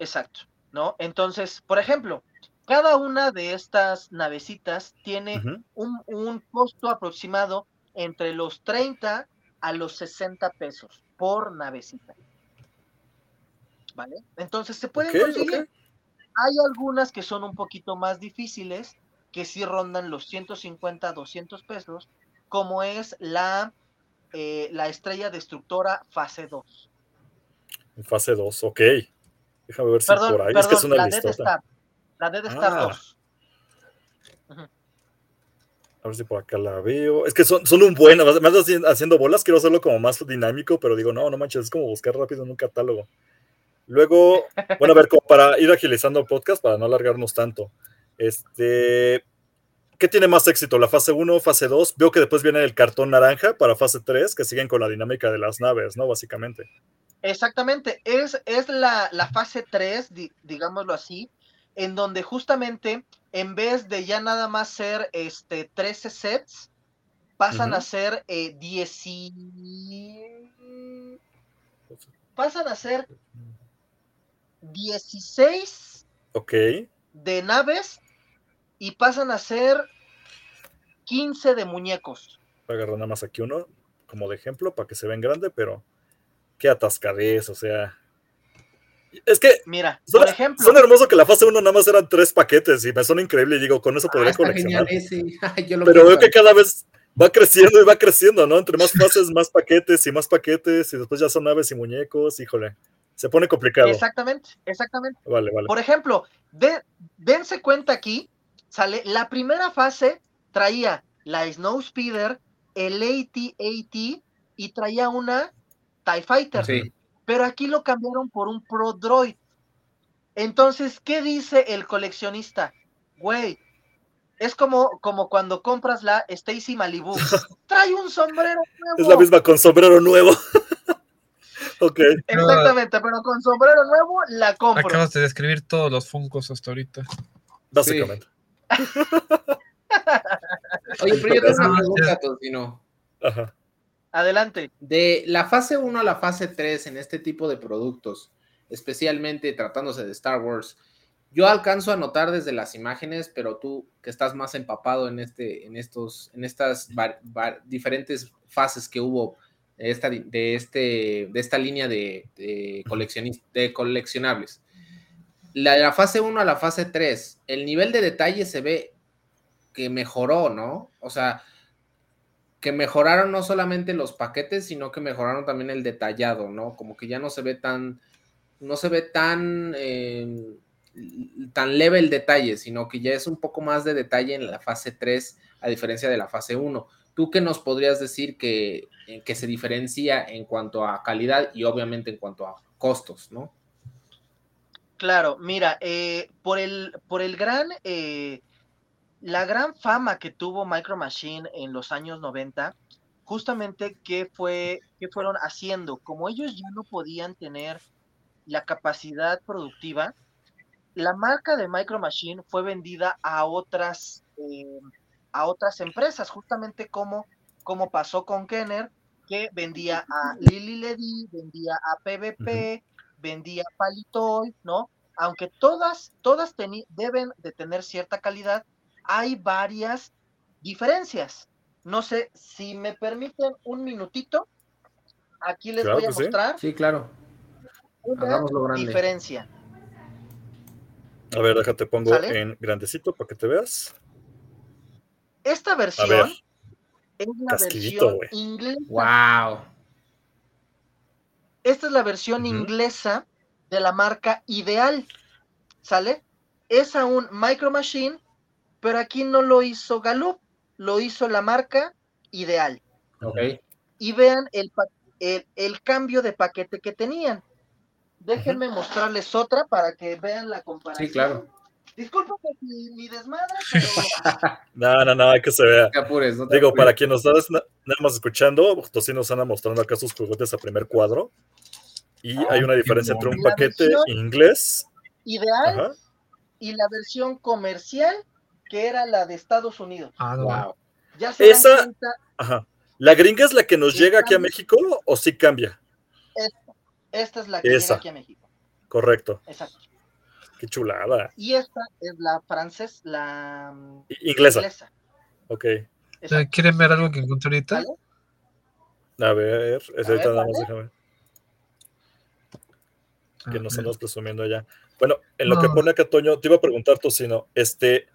Exacto, ¿no? Entonces, por ejemplo, cada una de estas navecitas tiene un, un, costo aproximado entre los 30 a los 60 pesos por navecita. ¿Vale? Entonces se pueden conseguir. Hay algunas que son un poquito más difíciles, que sí rondan los 150, 200 pesos, como es la, eh, la estrella destructora fase 2. Fase 2, ok. Déjame ver si por ahí es que es una la. La Dead Star 2. Ah. A ver si por acá la veo. Es que son, son un buen, más haciendo bolas, quiero hacerlo como más dinámico, pero digo, no, no manches, es como buscar rápido en un catálogo. Luego, bueno, a ver, como para ir agilizando el podcast, para no alargarnos tanto. Este, ¿Qué tiene más éxito? ¿La fase 1, fase 2? Veo que después viene el cartón naranja para fase 3, que siguen con la dinámica de las naves, ¿no? Básicamente. Exactamente, es, es la, fase 3, digámoslo así, en donde justamente en vez de ya nada más ser este, 13 sets, pasan a ser eh, 10 pasan a ser 16 okay. de naves y pasan a ser 15 de muñecos. Voy a agarrar nada más aquí uno como de ejemplo para que se vean grande, pero qué atascadez, o sea. Es que. Mira, por ejemplo. Son hermoso que la fase 1 nada más eran tres paquetes y me son increíble y digo, con eso podría ah, coleccionar. pero veo que cada vez va creciendo y va creciendo, ¿no? Entre más fases, más paquetes y más paquetes y después ya son aves y muñecos, híjole. Se pone complicado. Exactamente, exactamente. Vale, vale. Por ejemplo, dense cuenta aquí sale, la primera fase traía la Snow Speeder, el AT-AT y traía una TIE Fighter. Pero aquí lo cambiaron por un Pro Droid. Entonces, ¿qué dice el coleccionista? Güey, es como, como cuando compras la Stacy Malibu. Trae un sombrero nuevo. Es la misma con sombrero nuevo. ok. Exactamente, pero con sombrero nuevo la compro. Acabas de describir todos los Funcos hasta ahorita. Básicamente. Oye, pero yo tengo una pregunta, Tocino. Ajá. Adelante. De la fase 1 a la fase 3 en este tipo de productos, especialmente tratándose de Star Wars, yo alcanzo a notar desde las imágenes, pero tú que estás más empapado en, este, en, estos, en estas diferentes fases que hubo de esta, de este, de esta línea de, de, coleccionables. La, de la fase 1 a la fase 3, el nivel de detalle se ve que mejoró, ¿no? O sea, que mejoraron no solamente los paquetes, sino que mejoraron también el detallado, ¿no? Como que ya no se ve tan, no se ve tan, eh, tan leve el detalle, sino que ya es un poco más de detalle en la fase 3, a diferencia de la fase 1. ¿Tú qué nos podrías decir que, que se diferencia en cuanto a calidad y obviamente en cuanto a costos, ¿no? Claro, mira, eh, por, el, por el gran, eh, la gran fama que tuvo Micro Machine en los años 90, justamente qué fue, qué fueron haciendo, como ellos ya no podían tener la capacidad productiva, la marca de Micro Machine fue vendida a otras, eh, a otras empresas, justamente como, como pasó con Kenner, que vendía a Lily Ledy, vendía a PVP, vendía Palitoy, ¿no? Aunque todas, todas deben de tener cierta calidad, hay varias diferencias. No sé si me permiten un minutito. Aquí les voy a mostrar. Sí, claro. Una diferencia. A ver, déjate pongo en grandecito para que te veas. Esta versión es la versión inglesa. Wow. Esta es la versión inglesa de la marca Ideal. ¿Sale? Es aún Micro Machine, pero aquí no lo hizo Gallup, lo hizo la marca Ideal. Ok. Y vean el, el, cambio de paquete que tenían. Déjenme mostrarles otra para que vean la comparación. Sí, claro. Disculpa por mi, desmadre, no, no, no, hay que se vea. Digo, para quien nos está nada más escuchando, sí nos anda mostrando acá sus juguetes a primer cuadro. Y hay una diferencia entre un paquete inglés. Ideal y la versión comercial, que era la de Estados Unidos. Ah, wow. Ya se Esa, ajá. ¿La gringa es la que nos llega aquí a México o sí cambia? Esta, esta es la que llega aquí a México. Correcto. Exacto. Qué chulada. Y esta es la francesa, la mm, inglesa. Ok. ¿Quieren ver algo que encontré ahorita? A ver, es ahorita nada más déjame. Que nos andas presumiendo allá. Bueno, en lo que pone acá Toño, te iba a preguntar, Tocino, este,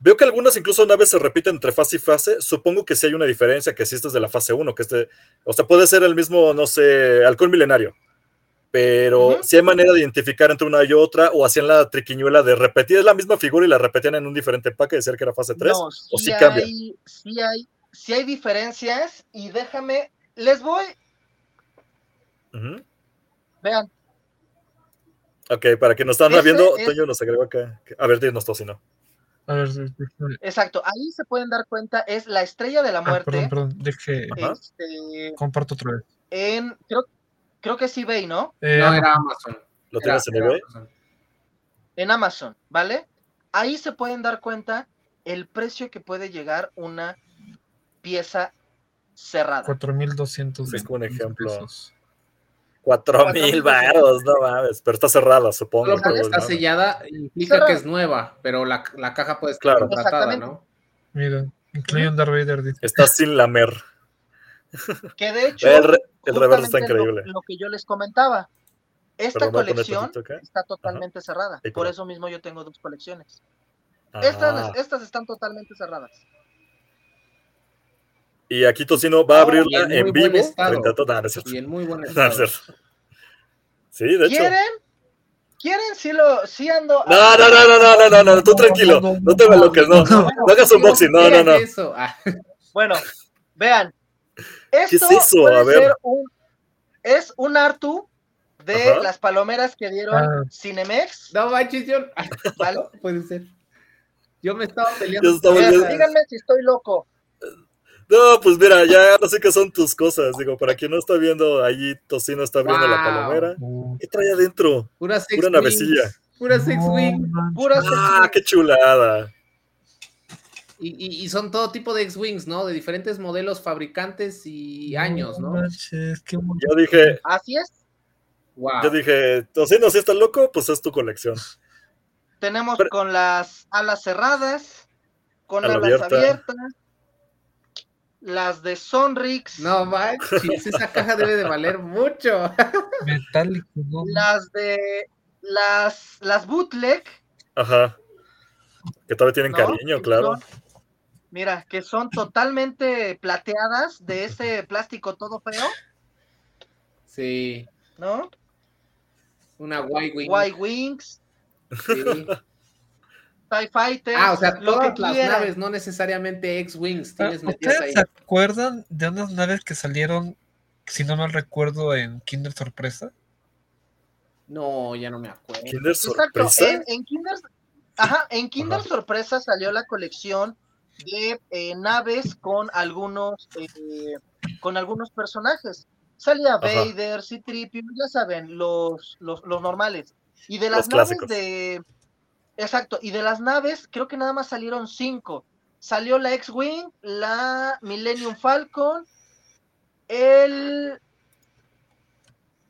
veo que algunas incluso naves se repiten entre fase y fase, supongo que sí hay una diferencia, que si este es de la fase 1, que este, o sea, puede ser el mismo, no sé, halcón milenario, pero si hay manera de identificar entre una y otra, o hacían la triquiñuela de repetir, es la misma figura y la repetían en un diferente empaque, decir que era fase 3, o si cambia. Sí hay, sí hay diferencias, y déjame, les voy. Vean. Ok, para que nos están viendo, Toño nos agregó acá. A ver, dinos Tocino. A ver, Exacto, ahí se pueden dar cuenta, es la estrella de la ah, muerte. perdón, perdón, deje. Este, comparto otra vez. En, creo, creo que es eBay, ¿no? Eh, no, era Amazon. ¿Lo tienes en eBay? En Amazon, ¿vale? Ahí se pueden dar cuenta el precio que puede llegar una pieza cerrada. 4.200 Es un ejemplo. Cuatro mil baros, no mames, pero está cerrada, supongo. está sellada implica que es nueva, pero la, la caja puede estar claro. contratada, ¿no? Mira, incluye un Darth Vader. Está sin lamer. Que de hecho, el, reverso está increíble. Lo, que yo les comentaba, esta colección está totalmente cerrada. Por eso mismo yo tengo dos colecciones. Estas, estas están totalmente cerradas. Y aquí Tocino va a abrirla en, vivo frente a toda. y en muy buen estado. Sí, de hecho. ¿Quieren? ¿Quieren? Sí, lo, sí ando. No, no, no, no, no, no, no, tú tranquilo. No te bloques, no. No hagas unboxing, no, no, no. Ah. Bueno, vean, esto ¿Qué es eso? A ver. Un, es un Artu de las palomeras que dieron ah. Cinemex. No manches, yo. ¿Vale? Puede ser. Yo me estaba peleando. Díganme si estoy loco. No, pues mira, ya no sé qué son tus cosas. Digo, para quien no está viendo, allí Tocino está abriendo la palomera. ¿Qué trae adentro? Pura, sex Pura navecilla. Pura sex wing. Pura ah, qué chulada. Y, son todo tipo de X-Wings, ¿no? De diferentes modelos, fabricantes y años, ¿no? Yo dije. Así es. Wow. Yo dije, Tocino, si estás loco, pues es tu colección. Tenemos con las alas cerradas, con alas abiertas, las de Sonrix. No manches, esa caja debe de valer mucho. Metálico, Las de las, las bootleg. Ajá. Que todavía tienen cariño, claro. mira, que son totalmente plateadas de ese plástico todo feo. Sí. ¿No? Una White Wings. White Wings. Sí. TIE Fighter. Ah, o sea, todas las naves, no necesariamente X-Wings. Ah, ¿Ustedes se acuerdan de unas naves que salieron, si no mal recuerdo, en Kinder Sorpresa? No, ya no me acuerdo. ¿Kinder Sorpresa? Exacto, en, Kinder, ajá, en Kinder Sorpresa salió la colección de eh, naves con algunos, eh, con algunos personajes. Salía Vader, C-Tripio, ya saben, los, los, los normales. Y de las naves de. Exacto, y de las naves, creo que nada más salieron cinco. Salió la X-Wing, la Millennium Falcon, el.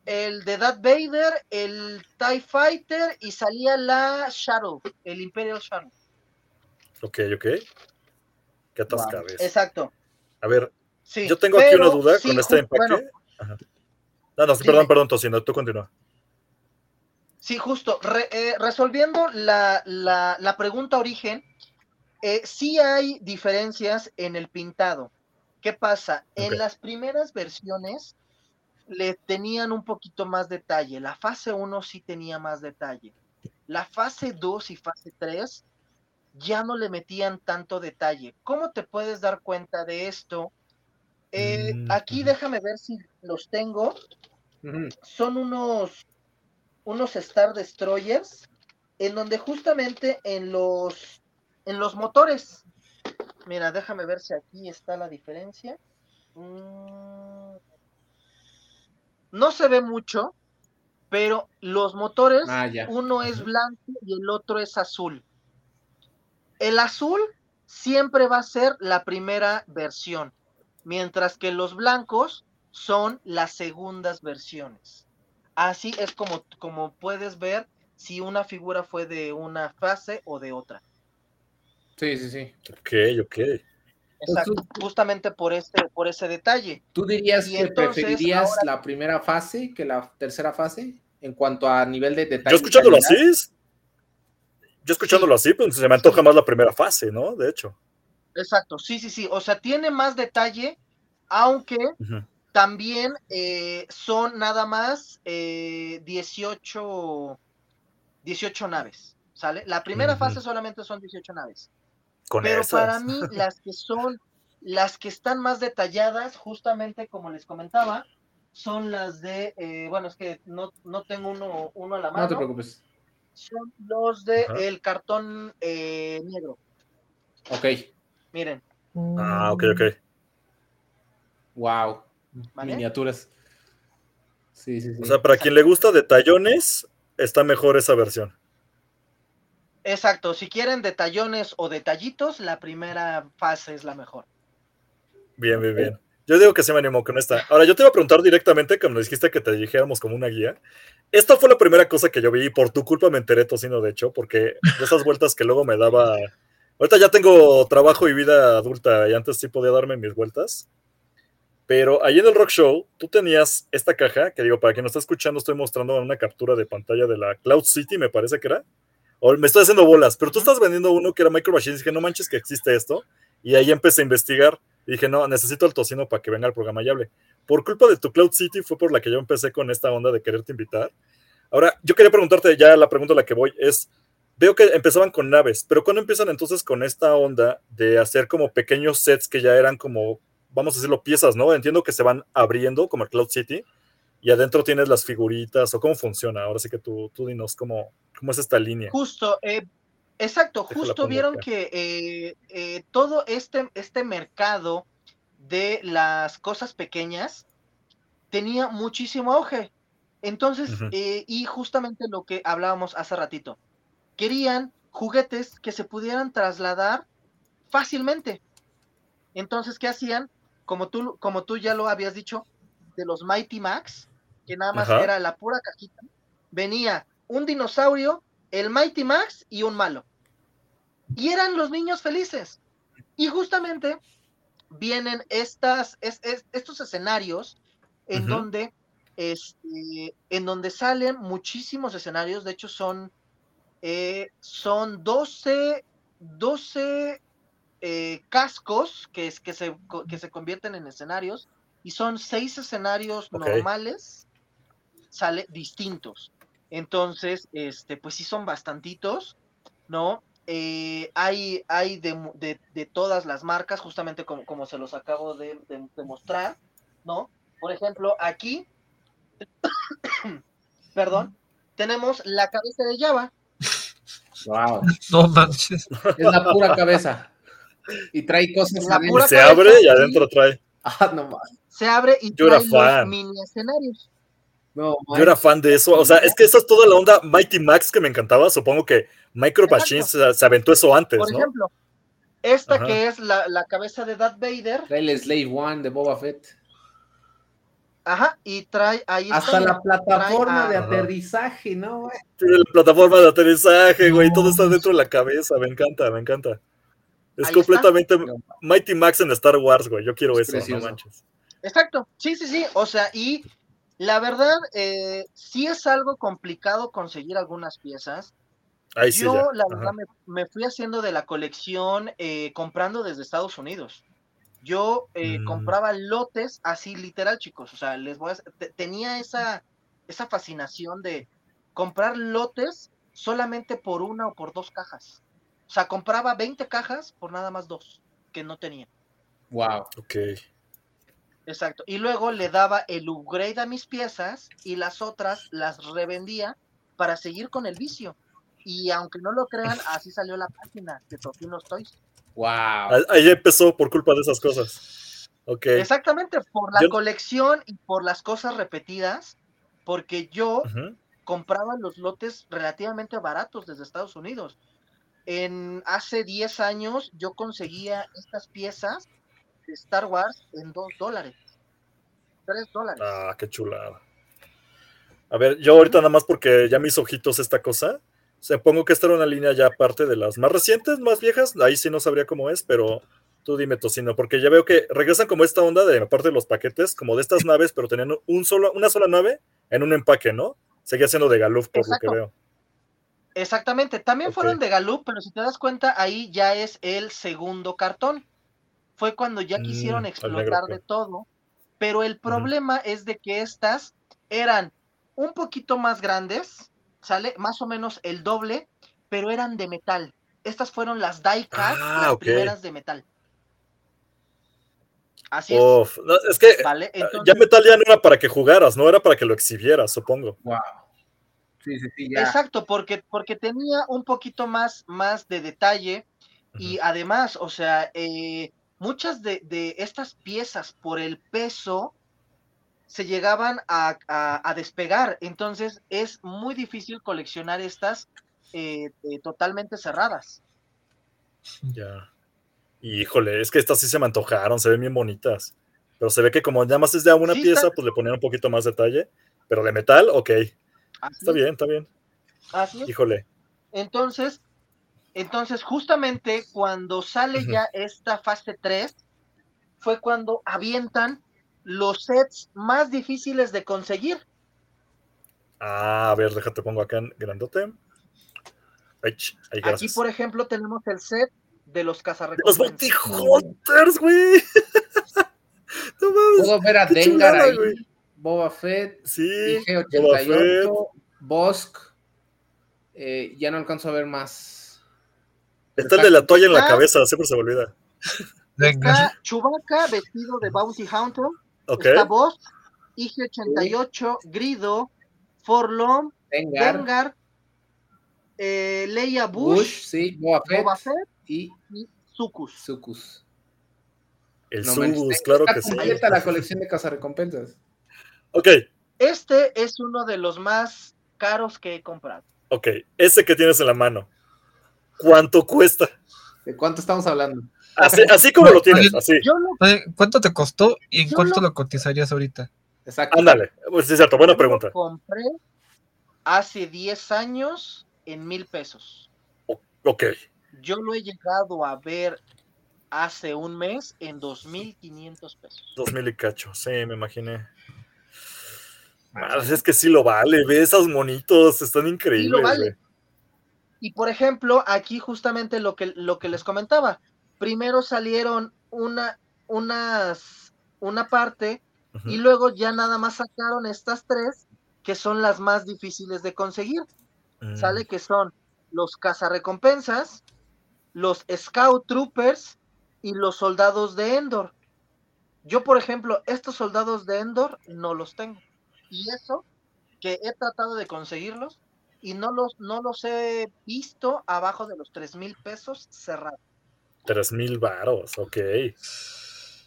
El de Darth Vader, el TIE Fighter y salía la Shadow, el Imperial Shadow. Ok, ok. Qué Exacto. A ver, yo tengo aquí una duda con este empaque. No, no, perdón, perdón, Tocino, tú continúa. Sí, justo. Eh, resolviendo la, pregunta origen, eh, sí hay diferencias en el pintado. ¿Qué pasa? En las primeras versiones le tenían un poquito más detalle. La fase 1 sí tenía más detalle. La fase 2 y fase 3 ya no le metían tanto detalle. ¿Cómo te puedes dar cuenta de esto? Eh, mm, aquí déjame ver si los tengo. Son unos, unos Star Destroyers en donde justamente en los, en los motores, mira, déjame ver si aquí está la diferencia. Mm, no se ve mucho, pero los motores, ah, uno es blanco y el otro es azul. El azul siempre va a ser la primera versión mientras que los blancos son las segundas versiones. Así es como, como puedes ver si una figura fue de una fase o de otra. Sí, sí, sí. Ok, ok. Exacto, justamente por ese, por ese detalle. ¿Tú dirías que preferirías la primera fase que la tercera fase en cuanto a nivel de detalle? Yo escuchándolo así, yo escuchándolo así, pues se me antoja más la primera fase, ¿no? De hecho. Exacto, sí, sí, sí. O sea, tiene más detalle, aunque también eh, son nada más 18, eh, naves, ¿sale? La primera fase solamente son 18 naves. Pero para mí, las que son, las que están más detalladas, justamente como les comentaba, son las de, eh, bueno, es que no, tengo uno, uno a la mano. No te preocupes. Son los de el cartón negro. Ok. Miren. Ah, ok, ok. Wow. Miniaturas. Sí, sí, sí. O sea, para quien le gusta detallones, está mejor esa versión. Exacto. Si quieren detallones o detallitos, la primera fase es la mejor. Bien, bien, bien. Yo digo que se me animó con esta. Ahora, yo te iba a preguntar directamente, cuando dijiste que te dijéramos como una guía. Esta fue la primera cosa que yo vi y por tu culpa me enteré, Tocino, de hecho, porque de esas vueltas que luego me daba Ahorita ya tengo trabajo y vida adulta y antes sí podía darme mis vueltas. Pero ahí en el Rock Show, tú tenías esta caja, que digo, para quien no está escuchando, estoy mostrando una captura de pantalla de la Cloud City, me parece que era. O me estoy haciendo bolas, pero tú estás vendiendo uno que era Micro Machines. Dije, no manches que existe esto. Y ahí empecé a investigar. Y dije, no, necesito el tocino para que venga al programa y hable. Por culpa de tu Cloud City fue por la que yo empecé con esta onda de quererte invitar. Ahora, yo quería preguntarte ya la pregunta a la que voy es, veo que empezaban con naves, pero ¿cuándo empiezan entonces con esta onda de hacer como pequeños sets que ya eran como, vamos a decirlo, piezas, ¿no? Entiendo que se van abriendo como el Cloud City y adentro tienes las figuritas o cómo funciona. Ahora sí que tú, tú dinos cómo, cómo es esta línea. Justo, eh, exacto, justo vieron que eh, eh, todo este, este mercado de las cosas pequeñas tenía muchísimo auge. Entonces, y justamente lo que hablábamos hace ratito, querían juguetes que se pudieran trasladar fácilmente. Entonces, ¿qué hacían? Como tú, como tú ya lo habías dicho, de los Mighty Max, que nada más Ajá. era la pura cajita, venía un dinosaurio, el Mighty Max y un malo. Y eran los niños felices. Y justamente vienen estas, es- es- estos escenarios en donde este, en donde salen muchísimos escenarios, de hecho son, eh, son 12, 12 eh, cascos que, es, que, se, que se convierten en escenarios y son seis escenarios normales, sale distintos. Entonces, este, pues sí son bastantitos, ¿no? Eh, hay hay de, de- de todas las marcas, justamente como, como se los acabo de, de- de mostrar, ¿no? Por ejemplo, aquí, perdón, tenemos la cabeza de Java. Wow. No manches. Es la pura cabeza. Y trae cosas La pura Se abre y sí. adentro trae. Ah, no más. Se abre y Yo era trae los fan. mini escenarios. No, Yo era fan de eso. O sea, es que esa es toda la onda Mighty Max que me encantaba. Supongo que Micro. Machines se, se aventó eso antes, Por ¿no? ejemplo, esta Ajá. que es la, la cabeza de Darth Vader, Trae el Slave One de Boba Fett. ajá, y trae ahí Hasta la plataforma trae de aterrizaje, ¿no? güey? Tiene la plataforma de aterrizaje, güey. No, Todo está dentro de la cabeza. Me encanta, me encanta. Es Ahí completamente Mighty Max en Star Wars, güey. Yo quiero Es eso, precioso. no manches. Exacto, sí, sí, sí, o sea, y la verdad, eh, sí es algo complicado conseguir algunas piezas. Ahí sí, Yo, ya. la Ajá. verdad, me, me fui haciendo de la colección eh, comprando desde Estados Unidos. Yo eh, Mm. compraba lotes así, literal, chicos. O sea, les voy a... te- tenía esa, esa fascinación de comprar lotes solamente por una o por dos cajas. O sea, compraba 20 cajas por nada más dos que no tenía. Wow. Ok. Exacto. Y luego le daba el upgrade a mis piezas y las otras las revendía para seguir con el vicio. Y aunque no lo crean, así salió la página de Totinos Toys. Wow. Ah, Ahí empezó por culpa de esas cosas. Ok. Exactamente, por la Yo- colección y por las cosas repetidas, porque yo compraba los lotes relativamente baratos desde Estados Unidos. En hace 10 años yo conseguía estas piezas de Star Wars en 2 dólares. 3 dólares. Ah, qué chulada. A ver, yo ahorita nada más porque ya mis ojitos esta cosa. Supongo que esta era una línea ya aparte de las más recientes, más viejas. Ahí sí no sabría cómo es, pero tú dime, Tocino, porque ya veo que regresan como esta onda de aparte de los paquetes, como de estas naves, pero teniendo un solo, una sola nave en un empaque, ¿no? Seguía siendo de Galuf, por Exacto. lo que veo. Exactamente, también fueron de Gallup, pero si te das cuenta, ahí ya es el segundo cartón. Fue cuando ya Mm, quisieron explotar de todo, pero el problema es de que estas eran un poquito más grandes, ¿sale? Más o menos el doble, pero eran de metal. Estas fueron las die-cast, Ah, las primeras de metal. Así es, Uf, no, es que ¿vale? Ya metal ya no era para que jugaras, no era para que lo exhibieras, supongo. Wow. Sí, sí, sí, ya. exacto, porque, porque tenía un poquito más, más de detalle, Y además, o sea, eh, muchas de, de estas piezas por el peso se llegaban a, a- a despegar. Entonces es muy difícil coleccionar estas eh, eh, totalmente cerradas. Ya. Híjole, es que estas sí se me antojaron, se ven bien bonitas. Pero se ve que como nada más es de una Sí, pieza, está- pues le ponían un poquito más detalle. Pero de metal, ok. Así, Está bien, está bien. así es. Híjole. Entonces, entonces, justamente cuando sale ya esta fase 3, fue cuando avientan los sets más difíciles de conseguir. Ah, a ver, déjate pongo acá en grandote. Ay, Aquí, por ejemplo, tenemos el set de los Los cazarrecompensas. Bounty Hunters, güey. no mames. Puedo ver a Dengar chulada, ahí, güey. Boba Fett, Sí, Boba Fett. IG-88, Bosk. Eh, ya no alcanzo a ver más. Está el de la toalla en la cabeza, siempre se me olvida. Venga. Está Chewbacca vestido de Bounty Hunter. Ok. Está Boss, IG-88, Grido, Forlom, Dengar, eh, Leia Bush, Bush, sí, Boba Fett Boba Fett y y Sucus. Sucus. El No está claro que sí. completa la colección de cazarrecompensas. Ok, Este es uno de los más caros que he comprado. ok. Ese que tienes en la mano. ¿Cuánto cuesta? ¿De cuánto estamos hablando? Así, así como lo tienes, así. Lo, ¿Cuánto te costó y en cuánto lo- lo cotizarías ahorita? Exacto. Ándale, pues sí, es cierto, buena yo lo pregunta. compré hace 10 años en mil pesos. Ok, Yo lo he llegado a ver hace un mes en 2.500 pesos. dos mil y cacho, sí, me imaginé. Ah, es que sí lo vale, ve esos monitos, están increíbles. vale. Y por ejemplo, aquí justamente lo que, lo que les comentaba. Primero salieron una, unas, una parte y luego ya nada más sacaron estas tres que son las más difíciles de conseguir. Mm, Sale que son los cazarrecompensas, los Scout Troopers y los soldados de Endor. Yo, por ejemplo, estos soldados de Endor no los tengo. Y eso, que he tratado de conseguirlos y no los, no los he visto abajo de los tres mil pesos cerrados. Tres mil varos, ok.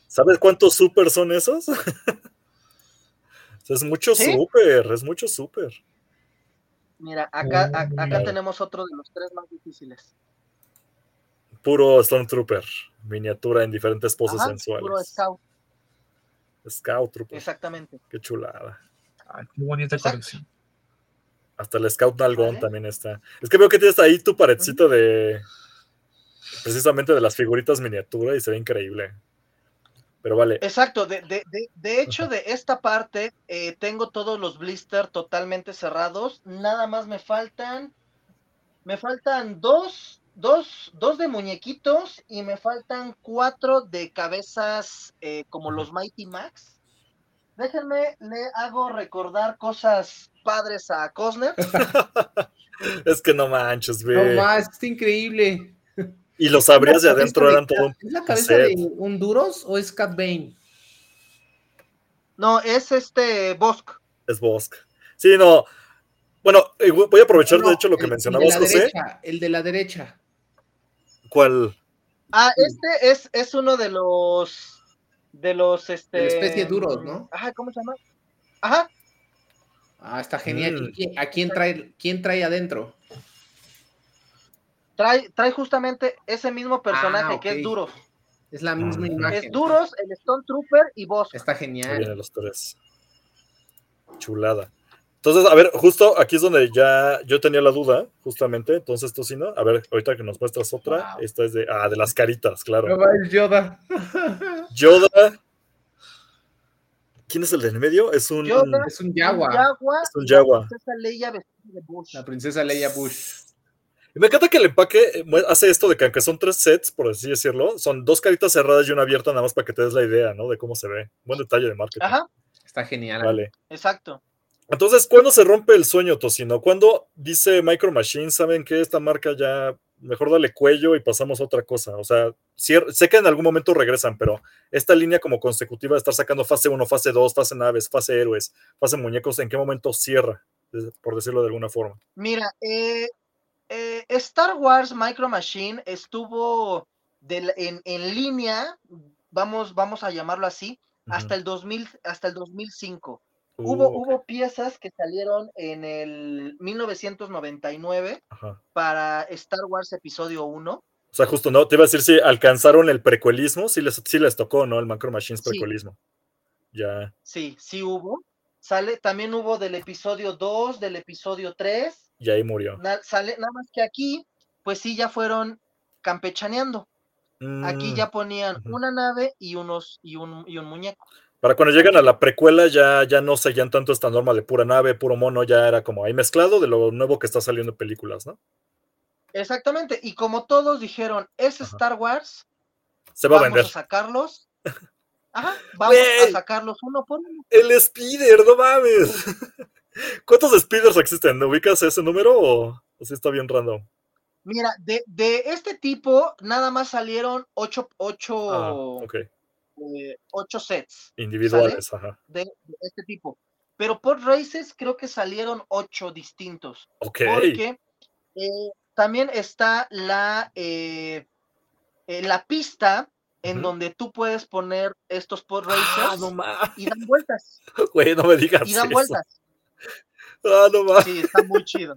¿Sabes cuántos super son esos? es mucho ¿Sí? super, es mucho super. Mira, acá, a- acá Mm. tenemos otro de los tres más difíciles. Puro Stormtrooper, miniatura en diferentes poses Ajá, sensuales. puro Scout, Scout Trooper, exactamente. qué chulada. Ay, qué bonita Exacto. colección. Hasta el Scout Nalgón Vale. también está. Es que veo que tienes ahí tu paredcito de. Precisamente de las figuritas miniatura y se ve increíble. Pero vale. Exacto, de, de, de, de hecho de esta parte eh, tengo todos los blisters totalmente cerrados, nada más me faltan, me faltan dos, dos, dos de muñequitos y me faltan cuatro de cabezas eh, como los Mighty Max. Déjenme, le hago recordar cosas padres a Cosner. Es que no manches, No ve. más, está increíble. y los abrías de ¿Es la adentro, eran de- todo un. ¿Es la cabeza set. de un Duros o es Cat Bane? No, es este Bosk. Es Bosk. Sí, no. Bueno, voy a aprovechar No, de hecho lo que el- mencionabas, el de la José. derecha, el de la derecha. ¿Cuál? Ah, este es, es uno de los de los este De la especie duros, ¿no? Ajá, ¿cómo se llama? Ajá, Ah, está genial. Mm. ¿Y quién- ¿A quién trae, quién trae adentro? trae, trae justamente ese mismo personaje Ah, que es Duros. Es la misma Ujú. imagen. Es Duros, el Stone Trooper y Boss. Está genial. vienen los tres. Chulada. Entonces, a ver, justo aquí es donde ya yo tenía la duda, justamente. Entonces, tú sí, ¿no? A ver, ahorita que nos muestras otra. Wow. Esta es de. Ah, de las caritas, claro. No va, es Yoda. Yoda. ¿Quién es el del medio? Es un. Yoda. es un Yagua. Es un la Yagua. princesa Leia de Bush. La princesa Leia Bush. Y me encanta que el empaque eh, hace esto de que aunque son tres sets, por así decirlo, son dos caritas cerradas y una abierta nada más para que te des la idea, ¿no? De cómo se ve. Buen detalle de marketing. Ajá, Está genial. Vale. exacto. Entonces, ¿cuándo se rompe el sueño, Tocino? ¿Cuándo dice Micro Machines, saben que esta marca ya mejor dale cuello y pasamos a otra cosa? O sea, sé que en algún momento regresan, pero esta línea como consecutiva de estar sacando fase 1, fase 2, fase naves, fase héroes, fase muñecos, ¿en qué momento cierra? Por decirlo de alguna forma. Mira, eh, eh, Star Wars Micro Machine estuvo en línea, vamos, vamos a llamarlo así, hasta el 2000, hasta el 2005. Hubo, Uh, hubo piezas que salieron en el 1999 ajá. para Star Wars Episodio 1. O sea, justo, ¿no? Te iba a decir si alcanzaron el precuelismo, sí les, sí les tocó, ¿no? El Micro Machines Sí. precuelismo. Ya, Sí, sí hubo. Sale, también hubo del episodio 2, del episodio 3. y ahí murió. na- sale, nada más que aquí, pues sí, ya fueron campechaneando. Aquí Mm, ya ponían una nave y unos y un, y un muñeco. Para cuando llegan a la precuela ya, ya no seguían tanto esta norma de pura nave, puro mono, ya era como ahí mezclado de lo nuevo que está saliendo en películas, ¿no? Exactamente. Y como todos dijeron, es Ajá. Star Wars, Se va a vamos vender. a sacarlos. Ajá, vamos a sacarlos uno por uno. El Speeder, no mames. ¿Cuántos Speeders existen? ¿No ubicas ese número o, o sí está bien random? Mira, de, de este tipo, nada más salieron ocho, ocho, Ah, ok. Eh, ocho sets Individuales, ajá. de, de este tipo. Pero por races creo que salieron ocho distintos. Ok. Porque eh, también está la, eh, eh, la pista en Ujú. donde tú puedes poner estos pod Ah, racers no mames. y dan vueltas. Güey, no me digas Y dan eso. vueltas. Ah, no mames. Sí, está muy chido.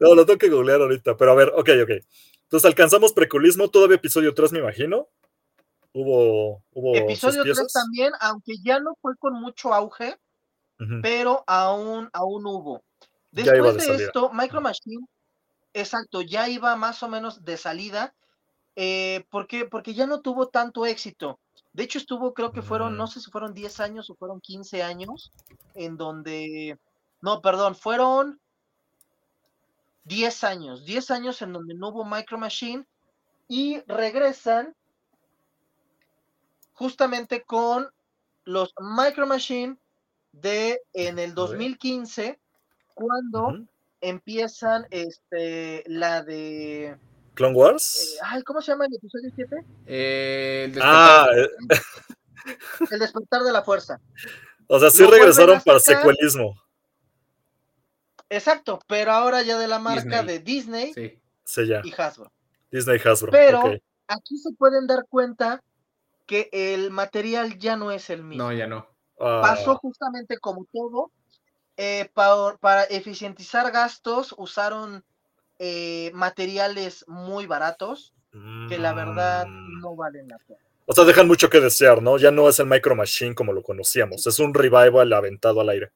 No, lo tengo que googlear ahorita. Pero a ver, ok, ok. Entonces alcanzamos preculismo, todavía episodio 3, me imagino. Hubo, hubo Episodio 3 piezas. también, aunque ya no fue con mucho auge, pero aún, aún hubo. Después de esto, Micro Machine, exacto, ya iba más o menos de salida. Eh, ¿por qué? Porque ya no tuvo tanto éxito. De hecho, estuvo, creo que fueron, no Mm. sé si fueron 10 años o fueron 15 años, en donde, no, perdón, fueron 10 años, 10 años en donde no hubo Micro Machine y regresan justamente con los Micro Machine de en el 2015, cuando Ujú. empiezan este la de ¿Clone eh, Wars? ay, ¿cómo se llama el episodio 7? Eh, el ah, despertar. eh, El despertar de la fuerza. o sea, sí lo regresaron para secuelismo. Exacto, pero ahora ya de la marca Disney. de Disney Sí. Y Hasbro. Disney Hasbro. Pero aquí se pueden dar cuenta que el material ya no es el mismo. No, ya no. Ah, pasó justamente como todo. eh, pa- para eficientizar gastos usaron eh, materiales muy baratos que la verdad mm. no valen la pena. O sea, dejan mucho que desear, ¿no? Ya no es el Micro Machine como lo conocíamos. Es un revival aventado al aire.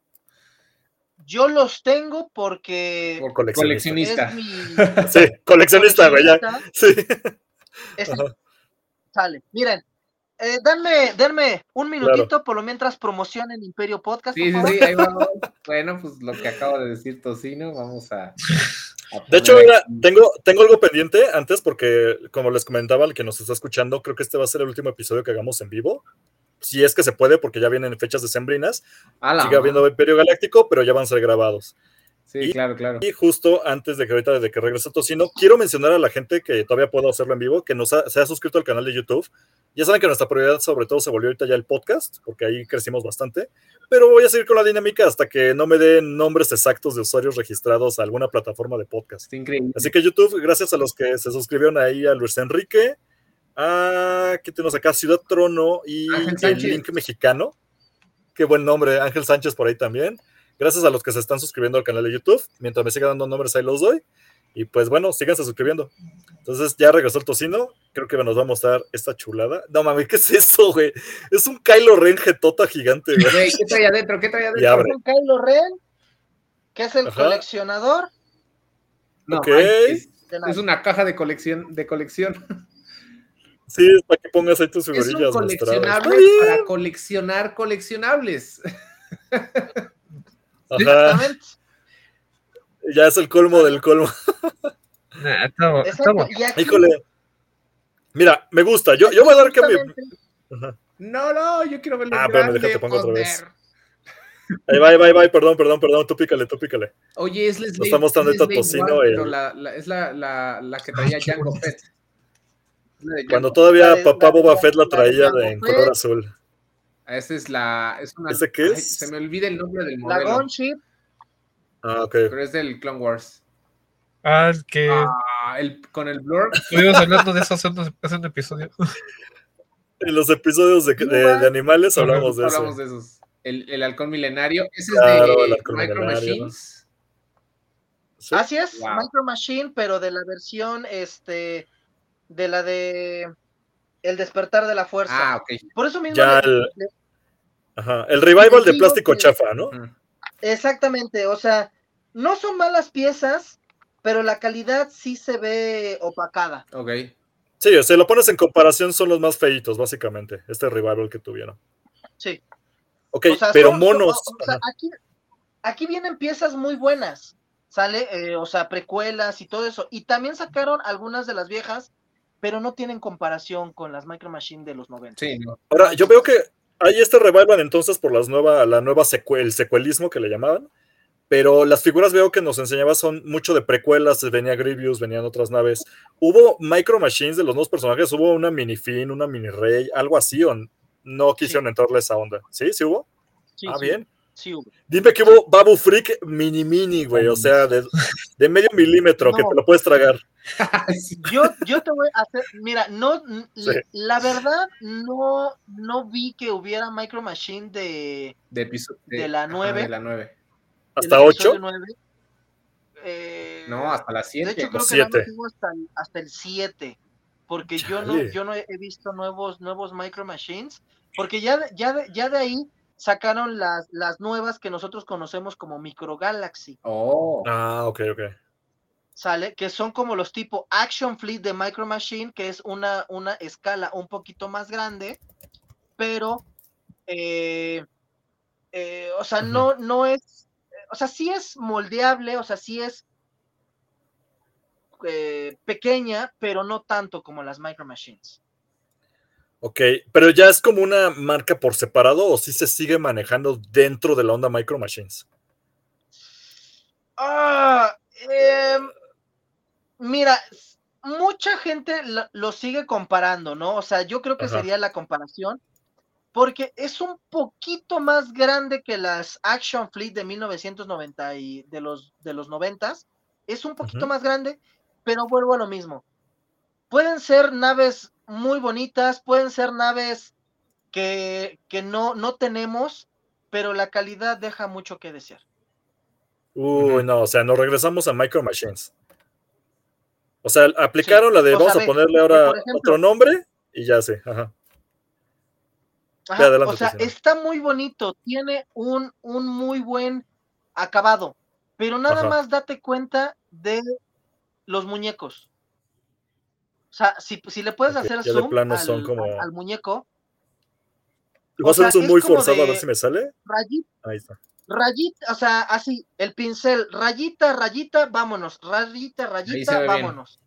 Yo los tengo porque Por Coleccionista. coleccionista. es mi Sí, coleccionista, güey, Sí. es- sale. Miren, eh, denme, denme un minutito por lo mientras promocionen Imperio Podcast. Sí, sí, ahí vamos. Bueno, pues lo que acaba de decir Tocino, vamos a. a De hecho, mira, tengo, tengo algo pendiente antes porque, como les comentaba, el que nos está escuchando, creo que este va a ser el último episodio que hagamos en vivo. Si es que se puede, porque ya vienen fechas decembrinas. A la Sigue habiendo. Imperio Galáctico, pero ya van a ser grabados. Sí, y- claro, claro. Y justo antes de que ahorita de que regrese Tocino, quiero mencionar a la gente que todavía puedo hacerlo en vivo, que nos ha- se ha suscrito al canal de YouTube. Ya saben que nuestra prioridad sobre todo se volvió ahorita ya el podcast, porque ahí crecimos bastante. Pero voy a seguir con la dinámica hasta que no me den nombres exactos de usuarios registrados a alguna plataforma de podcast. Increíble. Así que YouTube, gracias a los que se suscribieron ahí, a Luis Enrique, a ¿qué tenemos acá? Ciudad Trono y el. Link Mexicano. Qué buen nombre, Ángel Sánchez por ahí también. Gracias a los que se están suscribiendo al canal de YouTube. Mientras me sigan dando nombres, ahí los doy. Y pues bueno, síganse suscribiendo. Entonces ya regresó el tocino. Creo que nos va a mostrar esta chulada. No mames, ¿qué es eso, güey? Es un Kylo Ren jetota gigante, güey. Güey, ¿qué trae adentro? ¿Qué trae adentro? abre. Un Kylo Ren, que es el Ajá. coleccionador No, Es una caja de colección, de colección. Sí, es para que pongas ahí tus Es un figurillas coleccionable bien. para coleccionar coleccionables. Ajá, Exactamente. Ya es el colmo del colmo. Nah. Y aquí, Híjole. Mira, me gusta. Yo, yo voy a dar que mi. No, no, yo quiero verlo Ah, espérame, grande, déjate, pongo otra vez. Ahí va, ahí va, ahí va, perdón, perdón, perdón, tú pícale, tú pícale. Oye, es Leslie. Tocino, el- pero la, la- es la, la, la que traía Jango Fett. La Cuando todavía La papá la Boba Fett la la traía de- en color azul. Ah, Esa es la. Es una, ¿Ese qué ay, es? se me olvida el nombre del la modelo. Gunship, Ah, ok. Pero es del Clone Wars. Ah, es que Ah, el, con el blur. estuvimos hablando de eso hace un, hace un episodio. En los episodios de, de- de animales hablamos de Hablamos eso. de esos. El, el halcón milenario. Ese Claro, es de Micro. Machines. Sí. así es, Wow. Micro Machine, pero de la versión, este, de la de El despertar de la fuerza. Ah, ok. Por eso mismo, Ya le- el- le- Ajá. El revival de plástico que- chafa, ¿no? Exactamente, o sea, no son malas piezas, pero la calidad sí se ve opacada. Ok. Sí, si lo pones en comparación, son los más feitos, básicamente. Este revival que tuvieron. Sí. Ok, O sea, pero son- monos. son- o sea, ajá. aquí, aquí vienen piezas muy buenas, ¿sale? Eh, o sea, precuelas y todo eso. Y también sacaron algunas de las viejas, pero no tienen comparación con las Micro Machine de los 90. Sí, no. Ahora, yo veo que hay este revival entonces por las nueva, la nueva secue- el secuelismo que le llamaban. Pero las figuras veo que nos enseñaba son mucho de precuelas, venía Grievous, venían otras naves. ¿Hubo micro machines de los nuevos personajes? ¿Hubo una mini Finn, una mini Rey, algo así? ¿O no quisieron entrarle a esa onda? ¿Sí? ¿Sí hubo? Sí, ah, sí, bien. sí hubo. Dime que hubo Babu Freak mini mini, güey. O sea, de, de medio milímetro, que te lo puedes tragar. Sí. Yo, yo te voy a hacer, mira, no, Sí. la verdad, no, no vi que hubiera Micro Machine de, de, la ajá, nueve. De la 9. ¿Hasta del episodio 8? nueve. Eh, no, hasta las 7. De hecho, creo que siete. no hasta, el- hasta el 7. Porque yo no, yo no he he visto nuevos, nuevos Micro Machines. Porque ya, de- ya, ya de ahí sacaron las, las nuevas que nosotros conocemos como Micro Galaxy. Oh, Ah, ok, ok. ¿Sale? Que son como los tipo Action Fleet de Micro Machine, que es una, una escala un poquito más grande, pero, eh, eh, o sea, no, no es, o sea, sí es moldeable, o sea, sí es eh, pequeña, pero no tanto como las Micro Machines. Ok, pero ya es como una marca por separado o sí se sigue manejando dentro de la onda Micro Machines. Ah, em, mira, mucha gente lo, lo sigue comparando, ¿no? O sea, yo creo que Ajá. sería la comparación, porque es un poquito más grande que las Action Fleet de 1990 y de los de los 90 es un poquito más grande, pero vuelvo a lo mismo. Pueden ser naves muy bonitas, pueden ser naves que, que no, no tenemos, pero la calidad deja mucho que desear. Uy, no, o sea, nos regresamos a Micro Machines. O sea, aplicaron la de o sea, vamos a ponerle ahora ejemplo- otro nombre y ya sé. Ajá. Ajá, adelante, o sea, está muy bonito, tiene un, un muy buen acabado, pero nada Ajá. más date cuenta de los muñecos. O sea, si, si le puedes hacer zoom plano al, son como- al- al muñeco, Va a es muy forzado a ver si me sale. rayita, Ahí está. rayita, o sea, así, el pincel, rayita, rayita, vámonos, rayita, rayita, bien. vámonos.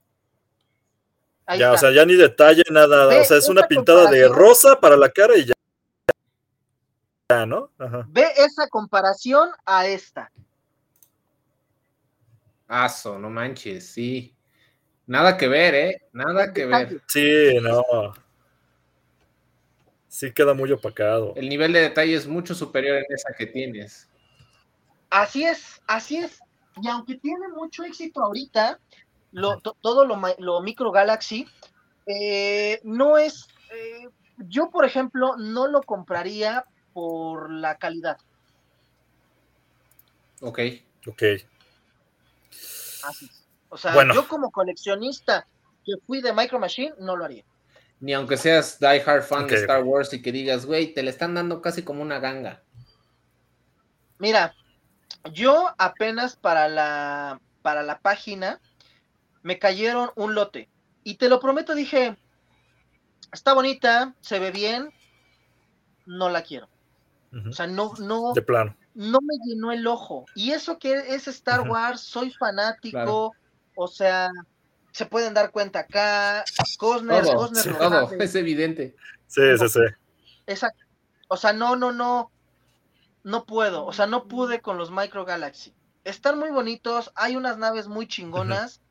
Ahí ya, o sea, ya ni detalle, nada. Ve o sea, es una pintada de rosa para la cara y ya. Ya, ¿no? Ajá. Ve esa comparación a esta. aso, no manches, sí. Nada que ver, ¿eh? Nada que ver. Sí, no. Sí queda muy opacado. El nivel de detalle es mucho superior en esa que tienes. Así es, así es. Y aunque tiene mucho éxito ahorita, lo, to- todo lo Micro Galaxy, eh, no es. eh, yo, por ejemplo, no lo compraría por la calidad. Ok. Ok. Así es. O sea, Bueno. yo como coleccionista que fui de Micro Machine, no lo haría. Ni aunque seas die hard fan de Star. Wars y que digas, güey, te le están dando casi como una ganga. Mira, yo apenas para la, para la página me cayeron un lote. Y te lo prometo, dije, está bonita, se ve bien, no la quiero. O sea, no, no, De plano. no me llenó el ojo. Y eso que es Star. Wars, soy fanático, Claro. o sea, se pueden dar cuenta acá, Cosner, Todo, Cosner sí, todo, es evidente. Sí, sí, sí. Exacto. O sea, no, no, no. No puedo. O sea, no pude con los Micro Galaxy. Están muy bonitos, hay unas naves muy chingonas,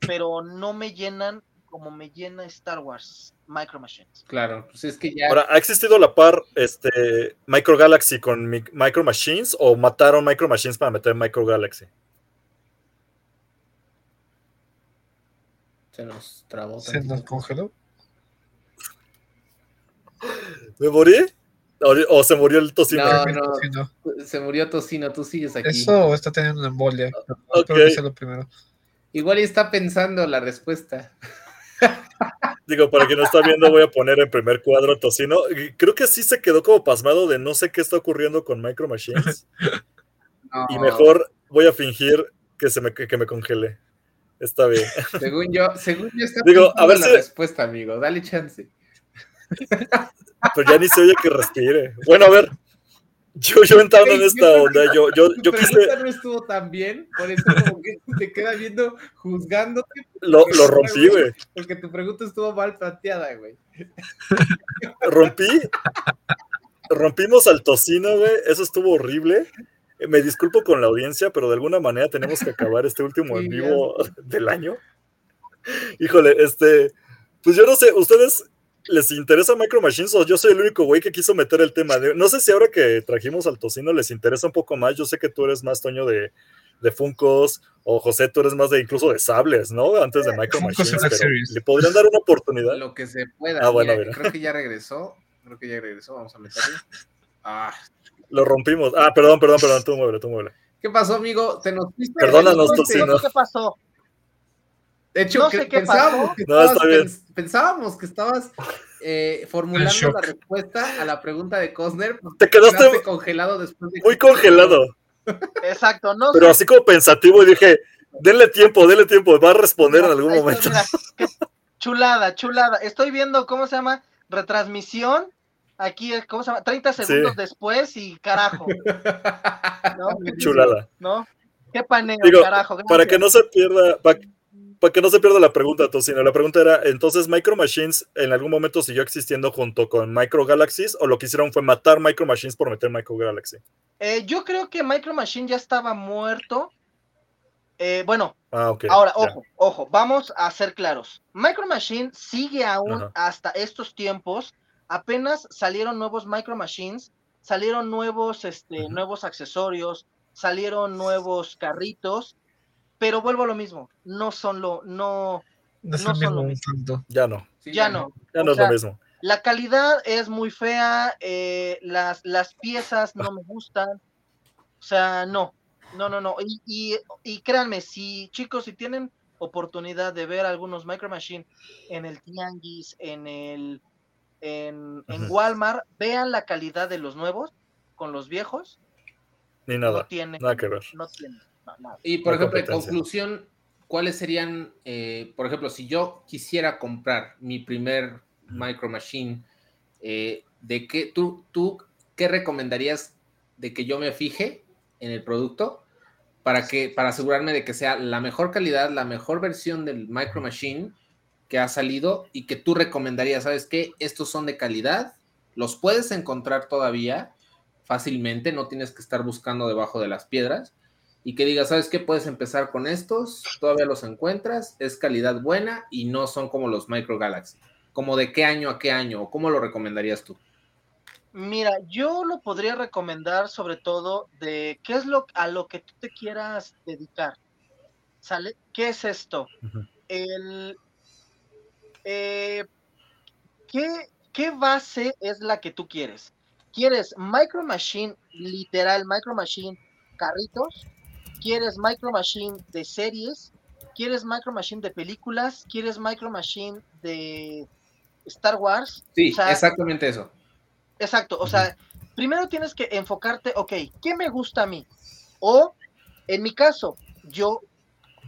pero no me llenan como me llena Star Wars Micro Machines. Claro, pues es que ya. Ahora, ¿ha existido la par este, Micro Galaxy con mi- Micro Machines o mataron Micro Machines para meter Micro Galaxy? Se nos trabó. Se tantito. nos congeló. ¿Me morí? ¿O, o se murió el tocino? No, no. Se murió Tocino, tú sigues aquí. Eso está teniendo una embolia. Ok. Espero que sea lo primero. Igual y está pensando la respuesta. Digo, para quien no está viendo, voy a poner en primer cuadro Tocino. Creo que sí se quedó como pasmado de no sé qué está ocurriendo con Micro Machines. Y mejor voy a fingir que, se me, que, me congele. Está bien. Según yo, según yo está Digo, a ver la si- respuesta, amigo. Dale chance. Pero ya ni se oye que respire. Bueno, a ver. Yo, yo entrando en yo esta onda, yo, yo, yo pregunta quise, no estuvo tan bien, por eso como que te queda viendo juzgándote, lo, lo rompí, güey. porque tu pregunta estuvo mal planteada, güey. rompí. Rompimos al tocino, güey. Eso estuvo horrible. Me disculpo con la audiencia, pero de alguna manera tenemos que acabar este último en vivo del año. Híjole, este. Pues yo no sé, ¿ustedes les interesa Micro Machines o yo soy el único güey que quiso meter el tema? De- no sé si ahora que trajimos al tocino les interesa un poco más. Yo sé que tú eres más Toño de, de Funkos o José, tú eres más de incluso de sables, ¿no? Antes de Micro Machines. Pero. ¿Le podrían dar una oportunidad? Lo que se pueda. Ah, bueno, Mira, mira. Creo que ya regresó. Creo que ya regresó. Vamos a meterle. Ah, Lo rompimos. Ah, perdón, perdón, perdón, tú muévele, tú muévele. ¿Qué pasó, amigo? ¿Te nos fuiste? Perdónanos, Tocino. ¿Qué pasó? De hecho, No que- sé qué pensábamos, pasó. que No, estabas, está bien. pens- pensábamos que estabas eh, formulando la respuesta a la pregunta de Cosner. porque Te quedaste congelado después de Muy congelado, Exacto, no pero sé. así como pensativo y dije, denle tiempo, denle tiempo, va a responder en algún momento. chulada, chulada. Estoy viendo, ¿cómo se llama? Retransmisión. Aquí, ¿cómo se llama? 30 segundos Sí. después y carajo. ¿No? Chulada. ¿No? Qué paneo, Digo, carajo. Para que no se pierda, para, para que no se pierda la pregunta, Tocino, la pregunta era, entonces Micro Machines en algún momento siguió existiendo junto con Micro Galaxies o lo que hicieron fue matar Micro Machines por meter Micro Galaxy. Eh, yo creo que Micro Machine ya estaba muerto. Eh, bueno, Ah. Ahora, ya. ojo, ojo, vamos a ser claros. Micro Machine sigue aún Ajá. hasta estos tiempos. Apenas salieron nuevos Micro Machines, salieron nuevos, este, nuevos accesorios, salieron nuevos carritos, pero vuelvo a lo mismo. No son lo, no, No No son lo mismo. Ya no, Sí, ya no. ya O no es lo mismo. La calidad es muy fea, eh, las, las piezas no me gustan. O sea, no, no, no, no. Y, y, y créanme, si chicos, si tienen oportunidad de ver algunos Micro Machine en el Tianguis, en el en, en. Walmart, vean la calidad de los nuevos con los viejos. Ni No nada, tiene, nada que ver. no tiene, no. Y por ejemplo, en conclusión, ¿cuáles serían, eh, por ejemplo, si yo quisiera comprar mi primer Micro Machine, eh, ¿de qué tú, tú qué recomendarías de que yo me fije en el producto para que para asegurarme de que sea la mejor calidad, la mejor versión del Micro Machine que ha salido y que tú recomendarías, ¿sabes qué? Estos son de calidad, los puedes encontrar todavía fácilmente, no tienes que estar buscando debajo de las piedras y que digas, ¿sabes qué? Puedes empezar con estos, todavía los encuentras, es calidad buena y no son como los Micro Galaxy. ¿Como de qué año a qué año? ¿O cómo lo recomendarías tú? Mira, yo lo podría recomendar sobre todo de qué es lo a lo que tú te quieras dedicar. ¿Sale? ¿Qué es esto? El eh, ¿qué, qué base es la que tú quieres? ¿Quieres Micro Machine, literal, Micro Machine carritos? ¿Quieres Micro Machine de series? ¿Quieres Micro Machine de películas? ¿Quieres Micro Machine de Star Wars? Sí, O sea, exactamente eso. Exacto, o sea, primero tienes que enfocarte, ok, ¿qué me gusta a mí? O, en mi caso, yo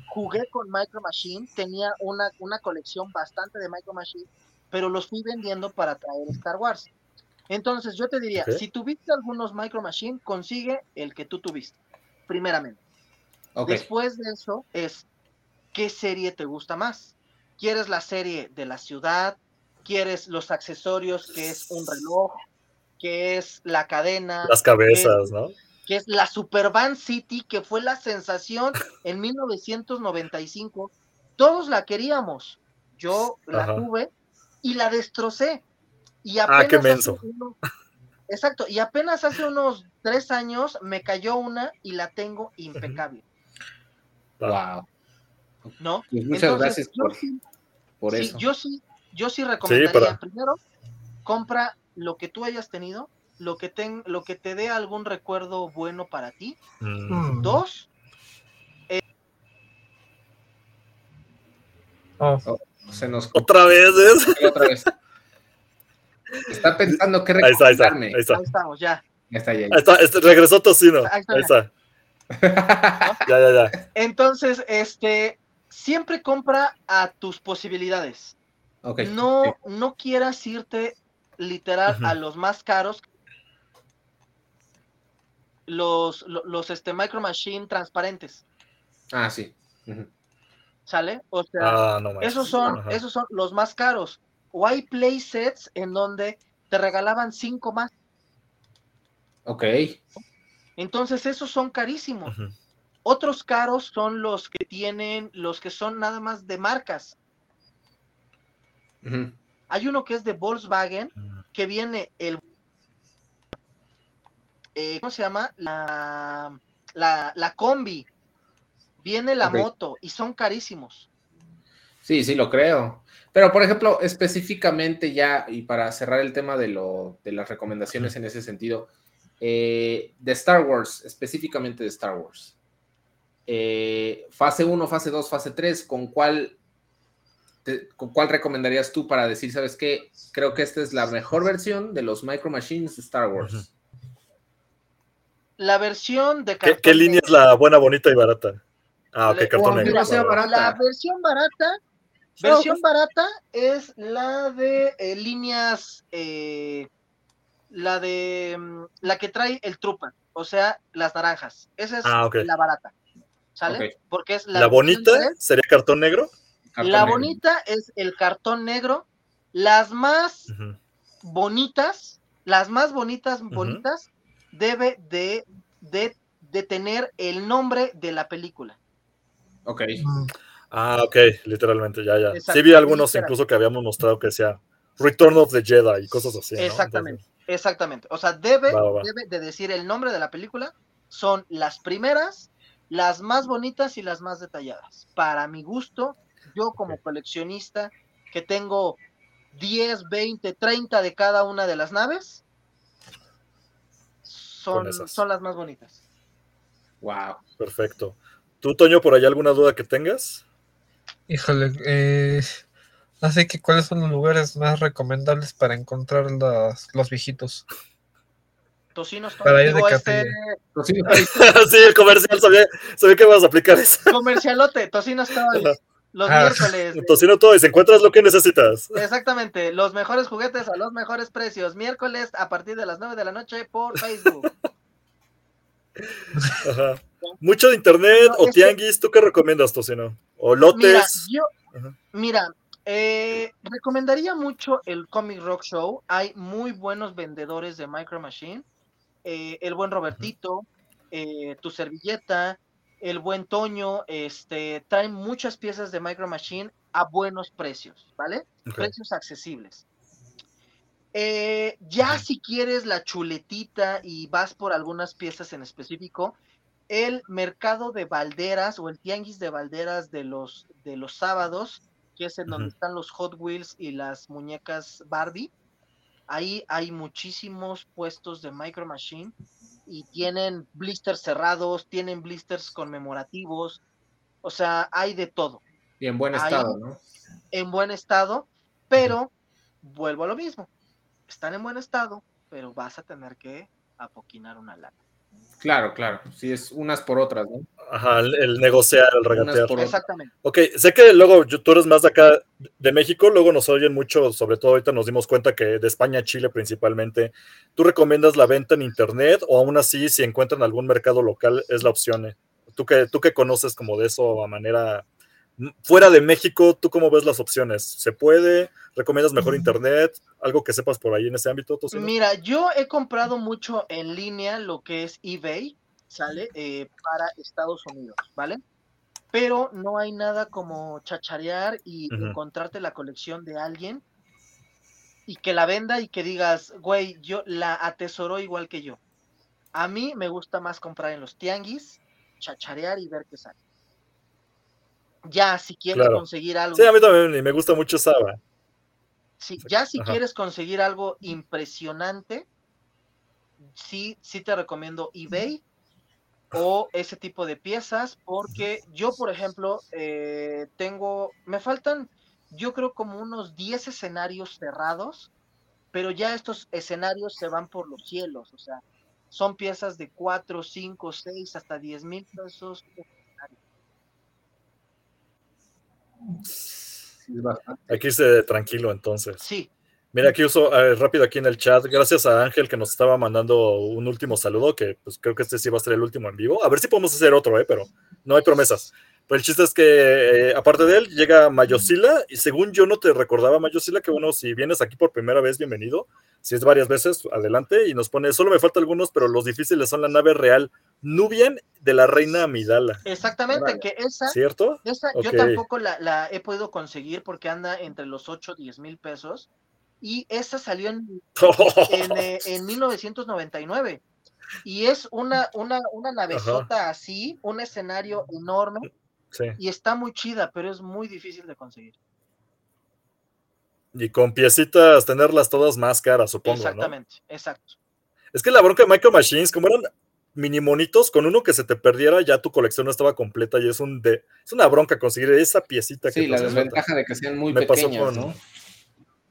jugué con Micro Machine, tenía una, una colección bastante de Micro Machine, pero los fui vendiendo para traer Star Wars. Entonces, yo te diría, si tuviste algunos Micro Machine, consigue el que tú tuviste, primeramente. Después de eso es, ¿qué serie te gusta más? ¿Quieres la serie de la ciudad? ¿Quieres los accesorios, que es un reloj? que es la cadena, Las cabezas, ¿no? que es la Supervan City, que fue la sensación en 1995. Todos la queríamos. Yo la Ajá. tuve y la destrocé. Y Ah, apenas qué hace menso. uno- exacto, y apenas hace unos tres años me cayó una y la tengo impecable, Wow. ¿no? Pues muchas Entonces, gracias yo por, sí, eso. yo sí, yo sí recomendaría para- primero, compra lo que tú hayas tenido, lo que, ten, lo que te dé algún recuerdo bueno para ti. Mm. Dos, Oh, Se nos Otra vez, vez. Está pensando qué Ahí está, ahí está, recomendarme. ahí está. ahí estamos, ya. Ya está, ya, Ahí está, este, regresó Tocino. Ahí está, Ya. Ya, ya. Entonces, este, siempre compra a tus posibilidades. Ok, No, no quieras irte literal a los más caros. Los, lo- los, este, Micro Machine transparentes, Ah, sí. ¿sale? O sea, Ah, no esos son, esos son los más caros. O hay playsets en donde te regalaban cinco más. Ok. Entonces, esos son carísimos. Otros caros son los que tienen, los que son nada más de marcas. Hay uno que es de Volkswagen, que viene el... eh, ¿Cómo se llama? La, la, la combi. Viene la moto y son carísimos. Sí, sí, lo creo. Pero, por ejemplo, específicamente ya, y para cerrar el tema de, lo, de las recomendaciones en ese sentido, Eh, de Star Wars, específicamente de Star Wars. Eh, fase 1, fase 2, fase 3, ¿con cuál, ¿con cuál recomendarías tú para decir, sabes qué? Creo que esta es la mejor versión de los Micro Machines de Star Wars. La versión de ¿Qué, ¿Qué, línea es la buena, bonita y barata? Ah, ok, cartón negro. La versión barata, versión barata es la de eh, líneas, eh, la de mm, la que trae el trupa, o sea, las naranjas. Esa es ah, la barata. ¿Sale? Porque es la, ¿La bonita sería cartón negro. la bonita es el cartón negro. Las más bonitas, las más bonitas, bonitas, debe de, de, de tener el nombre de la película. Ok. Ah, ok, literalmente, ya, ya. Sí vi algunos incluso que habíamos mostrado que decía Return of the Jedi y cosas así. Exactamente, exactamente. O sea, debe, debe de decir el nombre de la película. Son las primeras, las más bonitas y las más detalladas. Para mi gusto, yo como coleccionista que tengo 10, 20, 30 de cada una de las naves, son, son las más bonitas. Wow. Perfecto. ¿Tú, Toño, por ahí alguna duda que tengas? Híjole, eh, así que ¿cuáles son los lugares más recomendables para encontrar los viejitos? Tocinos para ir de este... sí, el comercial, sabía, sabía que vas a aplicar eso. Comercialote, Tocinos Toys. Los ah, miércoles. Tocino Toys, encuentras lo que necesitas. Exactamente, los mejores juguetes a los mejores precios. Miércoles a partir de las 9 de la noche por Facebook. Ajá. Mucho de internet o tianguis, ¿tú qué recomiendas, Tocino? ¿O lotes? Mira, yo, mira eh, recomendaría mucho el Comic Rock Show. Hay muy buenos vendedores de Micro Machine. Eh, el buen Robertito, eh, tu servilleta, el buen Toño, este, traen muchas piezas de Micro Machine a buenos precios, ¿vale? Precios accesibles. ya si quieres la chuletita y vas por algunas piezas en específico, el mercado de balderas o el tianguis de balderas de los, de los sábados, que es en donde están los Hot Wheels y las muñecas Barbie. Ahí hay muchísimos puestos de Micro Machine y tienen blisters cerrados, tienen blisters conmemorativos, o sea, hay de todo. Y en buen estado, ¿no? En buen estado, pero vuelvo a lo mismo. Están en buen estado, pero vas a tener que apoquinar una lana. Claro, claro. Sí, es unas por otras, ¿no? Ajá, el, negociar, el regatear. Exactamente. Ok, sé que luego tú eres más de acá de México, luego nos oyen mucho, sobre todo ahorita nos dimos cuenta que de España a Chile principalmente. ¿Tú recomiendas la venta en internet o aún así si encuentran algún mercado local es la opción? Eh? ¿Tú que, tú que conoces como de eso a manera fuera de México, ¿tú cómo ves las opciones? ¿Se puede? ¿Recomiendas mejor internet? ¿Algo que sepas por ahí en ese ámbito? Mira, yo he comprado mucho en línea lo que es eBay, ¿sale? Eh, para Estados Unidos, ¿vale? Pero no hay nada como chacharear y encontrarte la colección de alguien y que la venda y que digas, güey, yo la atesoro igual que yo. A mí me gusta más comprar en los tianguis, chacharear y ver qué sale ya si quieres conseguir algo. Sí, a mí también, me gusta mucho Saba. Sí, ya si quieres conseguir algo impresionante, sí, sí te recomiendo eBay o ese tipo de piezas, porque yo, por ejemplo, eh, tengo, me faltan, yo creo como unos 10 escenarios cerrados, pero ya estos escenarios se van por los cielos, o sea, son piezas de 4, 5, 6, hasta 10 mil pesos Hay que irse tranquilo entonces. Sí. Mira, aquí uso rápido aquí en el chat. Gracias a Ángel que nos estaba mandando un último saludo, que pues creo que este sí va a ser el último en vivo. A ver si podemos hacer otro, ¿eh? pero no hay promesas. Pero el chiste es que, eh, aparte de él, llega Mayosila, y según yo no te recordaba, Mayosila, que bueno, si vienes aquí por primera vez, bienvenido. Si es varias veces, adelante, y nos pone, solo me faltan algunos, pero los difíciles son la nave real Nubian de la reina Amidala. Exactamente, que esa, ¿cierto? Esa, yo tampoco la, he podido conseguir porque anda entre los 8 y 10 mil pesos, y esa salió en, en, en 1999 y es una, una, una navezota así, un escenario enorme, y está muy chida, pero es muy difícil de conseguir. Y con piecitas, tenerlas todas más caras, supongo. Exactamente, exacto. Es que la bronca de Micro Machines, como eran mini monitos, con uno que se te perdiera, ya tu colección no estaba completa y es un de, es una bronca conseguir esa piecita sí, que la desventaja de que sean muy Me pasó pequeñas, con- ¿no?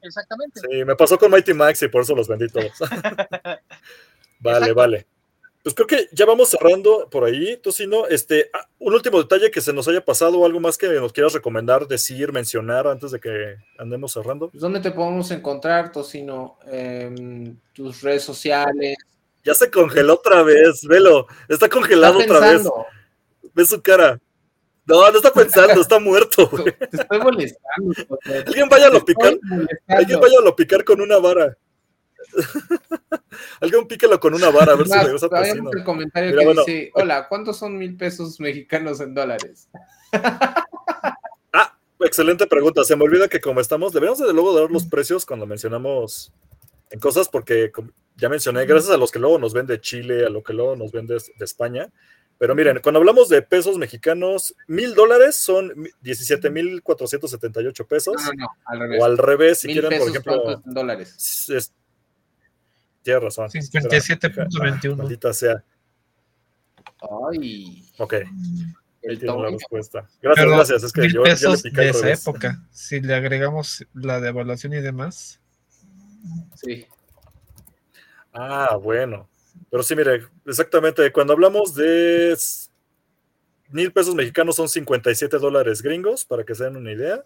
Exactamente. Sí, me pasó con Mighty Max y por eso los vendí todos. vale, Exacto. vale. Pues creo que ya vamos cerrando por ahí, Tocino. Este, ah, un último detalle que se nos haya pasado o algo más que nos quieras recomendar, decir, mencionar antes de que andemos cerrando. Pues, ¿Dónde te podemos encontrar, Tocino? Em, tus redes sociales. Ya se congeló otra vez, velo. Está congelado Está otra vez. Ve su cara. No, no está pensando, está muerto. Te estoy molestando. Alguien vaya a lo picar. Alguien vaya a lo picar con una vara. Alguien píquelo con una vara, a ver si Más, regresa Tocino. el comentario Mira, que bueno. dice, hola, ¿cuántos son mil pesos mexicanos en dólares? Ah, excelente pregunta. Se me olvida que como estamos, deberíamos de luego dar los precios cuando mencionamos en cosas, porque ya mencioné, gracias a los que luego nos ven de Chile, a lo que luego nos ven de, de España. Pero miren, cuando hablamos de pesos mexicanos, mil dólares son 17 mil 478 pesos. No, no, no, al o al revés, si quieren, por ejemplo. ¿cuántos en dólares? es- es- Tienes razón. Espera, 57.21. Maldita sea. Ay, Ok, ahí el tiene la respuesta. Gracias, Pero gracias. Es que mil yo, le pesos piqué de al esa revés. época. Si le agregamos la devaluación y demás, Sí. Ah, bueno. Pero sí, mire, exactamente, cuando hablamos de mil pesos mexicanos son 57 dólares gringos, para que se den una idea.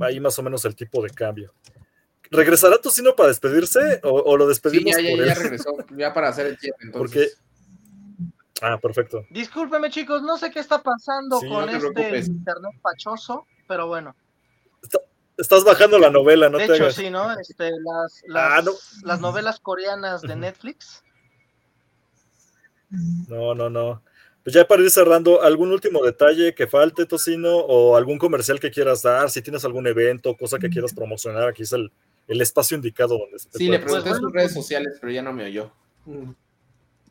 Ahí más o menos el tipo de cambio. ¿Regresará Tocino para despedirse o, o lo despedimos ya, ya, por ya él? regresó, ya para hacer el cierre, entonces. Porque- Ah, perfecto. Discúlpeme, chicos, no sé qué está pasando Sí, con no este preocupes. internet pachoso, pero bueno. Estás bajando la novela, no de te hecho, hagas. sí, ¿no? Este, las, Ah, las, no. las novelas coreanas de. Netflix. No, no, no. Pues ya para ir cerrando, ¿algún último detalle que falte, Tocino? ¿O algún comercial que quieras dar? Si tienes algún evento, cosa que quieras promocionar, aquí es el, el espacio indicado donde se te Sí, le pregunté Pues en sus redes sociales, pero ya no me oyó. Mm.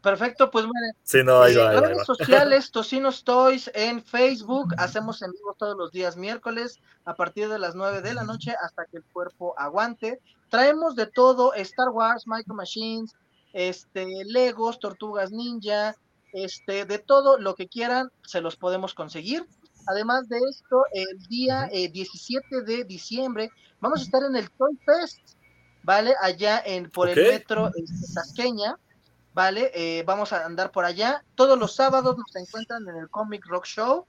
Perfecto, pues miren, Sí, no, ahí Eh, va, ahí va, ahí redes va. sociales, Tocinos Toys en Facebook, hacemos en vivo todos los días miércoles a partir de las 9 de la noche hasta que el cuerpo aguante. Traemos de todo, Star Wars, Micro Machines, este, Legos, Tortugas Ninja, este, de todo lo que quieran, se los podemos conseguir. Además de esto, el día eh, 17 de diciembre vamos a estar en el Toy Fest, ¿vale? Allá en por el metro Tasqueña. ¿vale? Eh, vamos a andar por allá. Todos los sábados nos encuentran en el Comic Rock Show.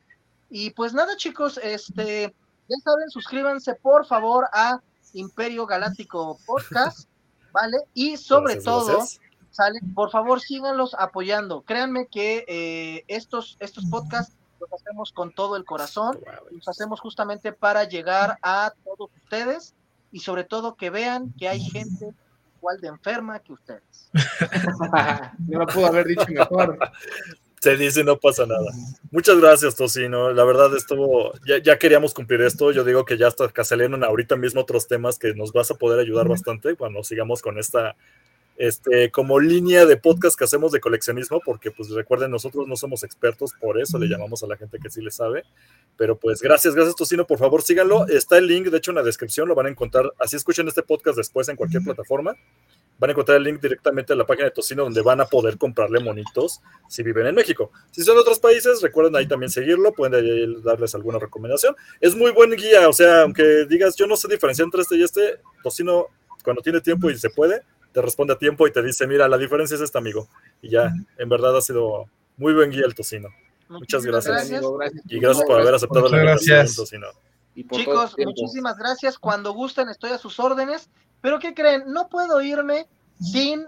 Y pues nada, chicos, este, ya saben, suscríbanse por favor a Imperio Galáctico Podcast, ¿vale? Y sobre Gracias, todo, gracias. ¿sale? Por favor, síganlos apoyando. Créanme que eh, estos, estos podcasts los hacemos con todo el corazón. Los hacemos justamente para llegar a todos ustedes y sobre todo que vean que hay gente igual de enferma que ustedes. no lo pudo haber dicho mejor. Se dice no pasa nada. Muchas gracias, Tocino. La verdad estuvo, ya, ya queríamos cumplir esto. Yo digo que ya hasta que salieron ahorita mismo otros temas que nos vas a poder ayudar bastante cuando sigamos con esta, este, como línea de podcast que hacemos de coleccionismo, porque pues recuerden, nosotros no somos expertos, por eso le llamamos a la gente que sí le sabe. Pero pues gracias, gracias Tocino, por favor síganlo. Está el link, de hecho, en la descripción, lo van a encontrar. Así escuchen este podcast después en cualquier plataforma. Van a encontrar el link directamente a la página de Tocino donde van a poder comprarle monitos si viven en México. Si son de otros países, recuerden ahí también seguirlo, pueden darles alguna recomendación. Es muy buen guía, o sea, aunque digas yo no sé diferenciar entre este y este, Tocino cuando tiene tiempo y se puede, te responde a tiempo y te dice, mira, la diferencia es esta, amigo. Y ya, en verdad ha sido muy buen guía el Tocino. Muchas gracias. Amigo, gracias. Y gracias por haber aceptado la invitación, gracias. Tocino. Y por todo Chicos, muchísimas gracias. Cuando gusten estoy a sus órdenes. Pero ¿qué creen? No puedo irme sin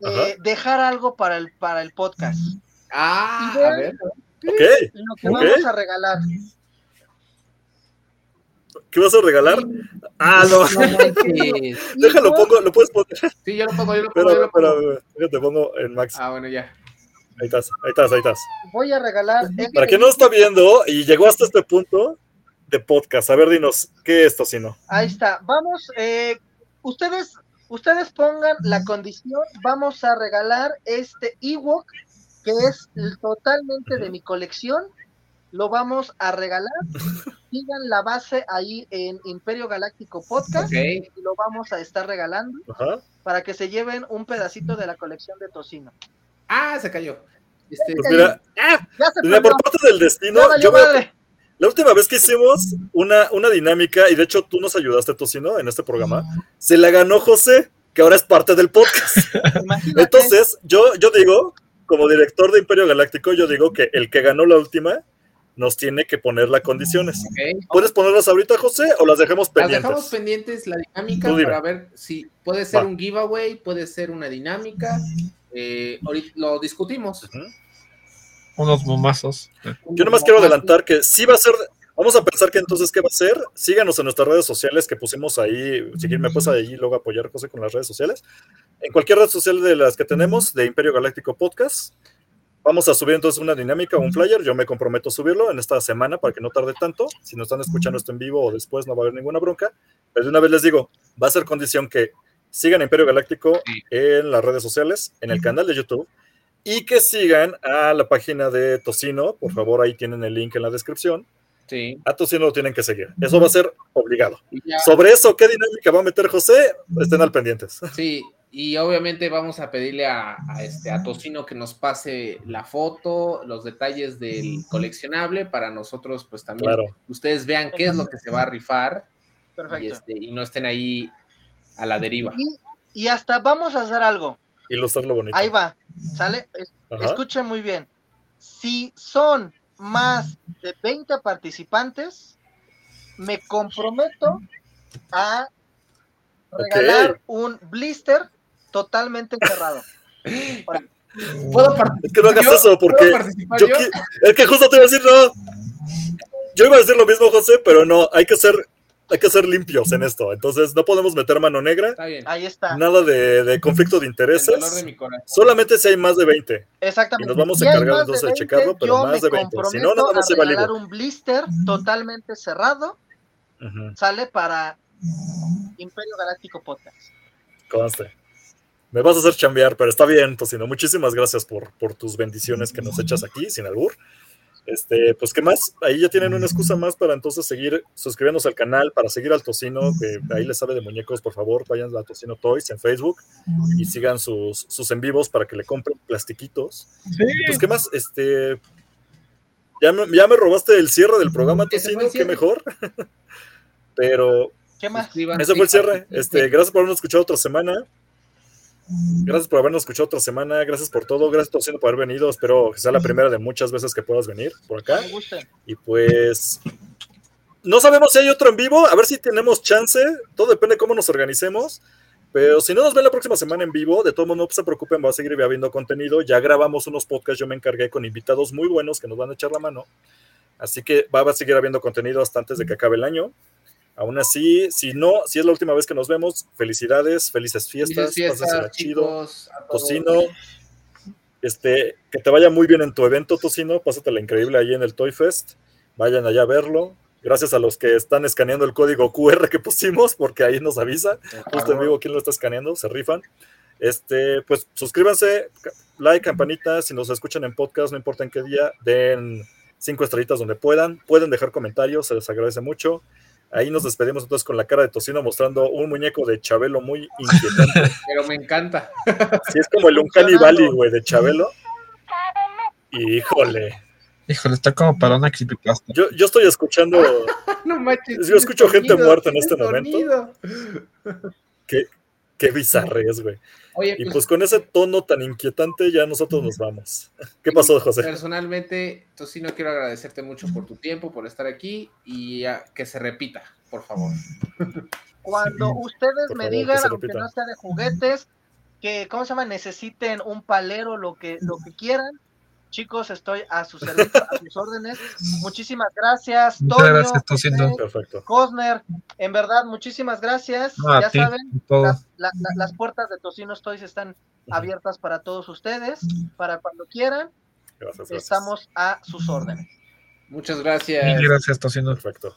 eh, dejar algo para el, para el podcast. Ah, a ver. Ok, Lo que vamos a regalar. ¿Qué vas a regalar? Ah, no, déjalo, pongo, lo puedes poner. Sí, yo lo pongo, yo lo pongo, yo Espera, lo pongo. espera, déjate, pongo en Max. Ah, bueno, ya. Ahí estás, ahí estás, ahí estás. Voy a regalar. este Para quien no está viendo y llegó hasta este punto de podcast, a ver, dinos, ¿qué es Tocino? Ahí está. Vamos, eh, ustedes, ustedes pongan la condición. Vamos a regalar este Ewok, que es totalmente de mi colección. Lo vamos a regalar. Sigan la base ahí en Imperio Galáctico Podcast y lo vamos a estar regalando para que se lleven un pedacito de la colección de tocino. Ah, se cayó. Este, pues mira, ah, por parte del destino, yo la última vez que hicimos una, una dinámica, y de hecho tú nos ayudaste, Tocino, en este programa, se la ganó José, que ahora es parte del podcast. Entonces, yo, yo digo, como director de Imperio Galáctico, yo digo que el que ganó la última nos tiene que poner las condiciones. ¿Puedes ponerlas ahorita, José, o las dejamos pendientes? Las dejamos pendientes la dinámica para ver si puede ser un giveaway, puede ser una dinámica. Eh, ahorita lo discutimos unos momazos. Yo nomás quiero adelantar que sí va a ser. Vamos a pensar que entonces, ¿qué va a ser? Síganos en nuestras redes sociales que pusimos ahí. Si me puedes ahí luego apoyar, José, con las redes sociales. En cualquier red social de las que tenemos, de Imperio Galáctico Podcast, vamos a subir entonces una dinámica, un flyer. Yo me comprometo a subirlo en esta semana para que no tarde tanto. Si no están escuchando esto en vivo o después, no va a haber ninguna bronca. Pero de una vez les digo, va a ser condición que sigan Imperio Galáctico en las redes sociales, en el canal de YouTube y que sigan a la página de Tocino. Por favor, ahí tienen el link en la descripción. Sí. A Tocino lo tienen que seguir. Eso va a ser obligado. Sobre eso, ¿qué dinámica va a meter José? Estén al pendientes. Sí, y obviamente vamos a pedirle a, este, a Tocino que nos pase la foto, los detalles del coleccionable para nosotros, pues también ustedes vean qué es lo que se va a rifar y, este, y no estén ahí a la deriva. y hasta vamos a hacer algo ilustrarlo bonito. Ahí va, ¿sale? escuchen muy bien. Si son más de 20 participantes, me comprometo a regalar un blister totalmente cerrado. ¿Puedo es que no hagas eso, porque yo, es que justo te iba a decir, no. Yo iba a decir lo mismo, José, pero no, hay que ser hay que ser limpios en esto. Entonces, no podemos meter mano negra. Está bien. Ahí está. Nada de, conflicto de intereses. Solamente si hay más de 20. Exactamente. Y nos vamos a encargar entonces de, checarlo, pero más de 20. Si no, nada más se va a un blister totalmente cerrado. Sale para Imperio Galáctico Podcast. Conste. Me vas a hacer chambear, pero está bien, Tocino. Muchísimas gracias por, por tus bendiciones que nos echas aquí, sin albur. Este, pues, ¿qué más? Ahí ya tienen una excusa más para entonces seguir suscribiéndose al canal, para seguir al Tocino, que ahí les sabe de muñecos, por favor, vayan a Tocino Toys en Facebook y sigan sus, sus en vivos para que le compren plastiquitos. Pues, ¿qué más? Este, ya me, ya me robaste el cierre del programa, Tocino, qué mejor. Pero, ¿qué más? Ese fue el cierre. Este, gracias por habernos escuchado otra semana. Gracias por habernos escuchado otra semana, gracias por todo, gracias por haber venido, espero que sea la primera de muchas veces que puedas venir por acá. Y pues no sabemos si hay otro en vivo, a ver si tenemos chance, todo depende de cómo nos organicemos, pero si no nos ven la próxima semana en vivo, de todos modos no se preocupen, va a seguir habiendo contenido, ya grabamos unos podcasts, yo me encargué con invitados muy buenos que nos van a echar la mano, así que va a seguir habiendo contenido hasta antes de que acabe el año. Aún así, si no, si es la última vez que nos vemos, felicidades, felices fiestas, fiestas chido, Tocino. Este, que te vaya muy bien en tu evento, Tocino, pásatela increíble ahí en el Toy Fest. Vayan allá a verlo. Gracias a los que están escaneando el código QR que pusimos, porque ahí nos avisa, justo en vivo quién lo está escaneando, se rifan. Este, pues suscríbanse, like, campanita, si nos escuchan en podcast, no importa en qué día, den cinco estrellitas donde puedan, pueden dejar comentarios, se les agradece mucho. Ahí nos despedimos entonces con la cara de Tocino mostrando un muñeco de Chabelo muy inquietante. Pero me encanta. Sí, es como el Uncanny Valley, güey, de Chabelo. Híjole. Híjole, está como para una creepypasta. Yo, yo estoy escuchando. no manches. Yo escucho gente muerta en este momento. Qué, qué bizarres, güey. Oye, y pues, pues, con ese tono tan inquietante ya nosotros nos vamos. ¿Qué pasó, José? Personalmente, no quiero agradecerte mucho por tu tiempo, por estar aquí y que se repita, por favor. Cuando ustedes me digan, aunque no sea de juguetes, que, ¿cómo se llama? Necesiten un palero, lo que, lo que quieran, Chicos, estoy a sus a sus órdenes. Muchísimas gracias, Muchas gracias, Tocino. Perfecto. Cosner, en verdad, muchísimas gracias. ya saben, las, puertas de Tocino Toys están abiertas para todos ustedes, para cuando quieran. Gracias, Estamos a sus órdenes. Muchas gracias. gracias, Tocino. Perfecto.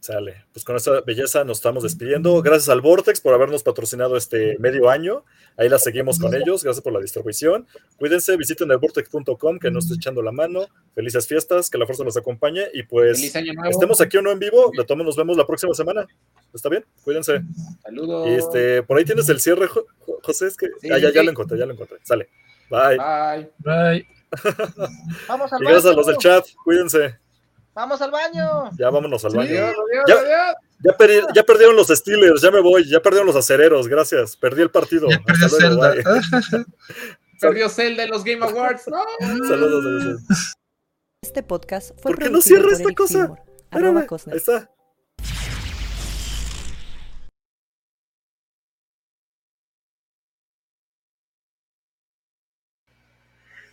Sale. Pues con esta belleza nos estamos despidiendo. Gracias al Vortex por habernos patrocinado este medio año. Ahí la seguimos con ellos. Gracias por la distribución. Cuídense, visiten el vortex.com que nos está echando la mano. Felices fiestas, que la fuerza los acompañe. Y pues estemos aquí o no en vivo. De todos nos vemos la próxima semana. ¿Está bien? Cuídense. Saludos. Y este, por ahí tienes el cierre, José. Es que ah, ya, ya lo encontré, ya lo encontré. Sale. Bye. Bye. Bye. Vamos al y gracias a los del chat. Cuídense. Vamos al baño. Ya vámonos al baño. Adiós, ya, adiós. Ya, perdí, ya, perdieron los Steelers, ya me voy, ya perdieron los acereros, gracias. Perdí el partido. Ya perdió Zelda. Perdió Zelda en los Game Awards. No. Saludos, saludos. Este podcast fue ¿Por qué no cierra esta cosa? Ahí está.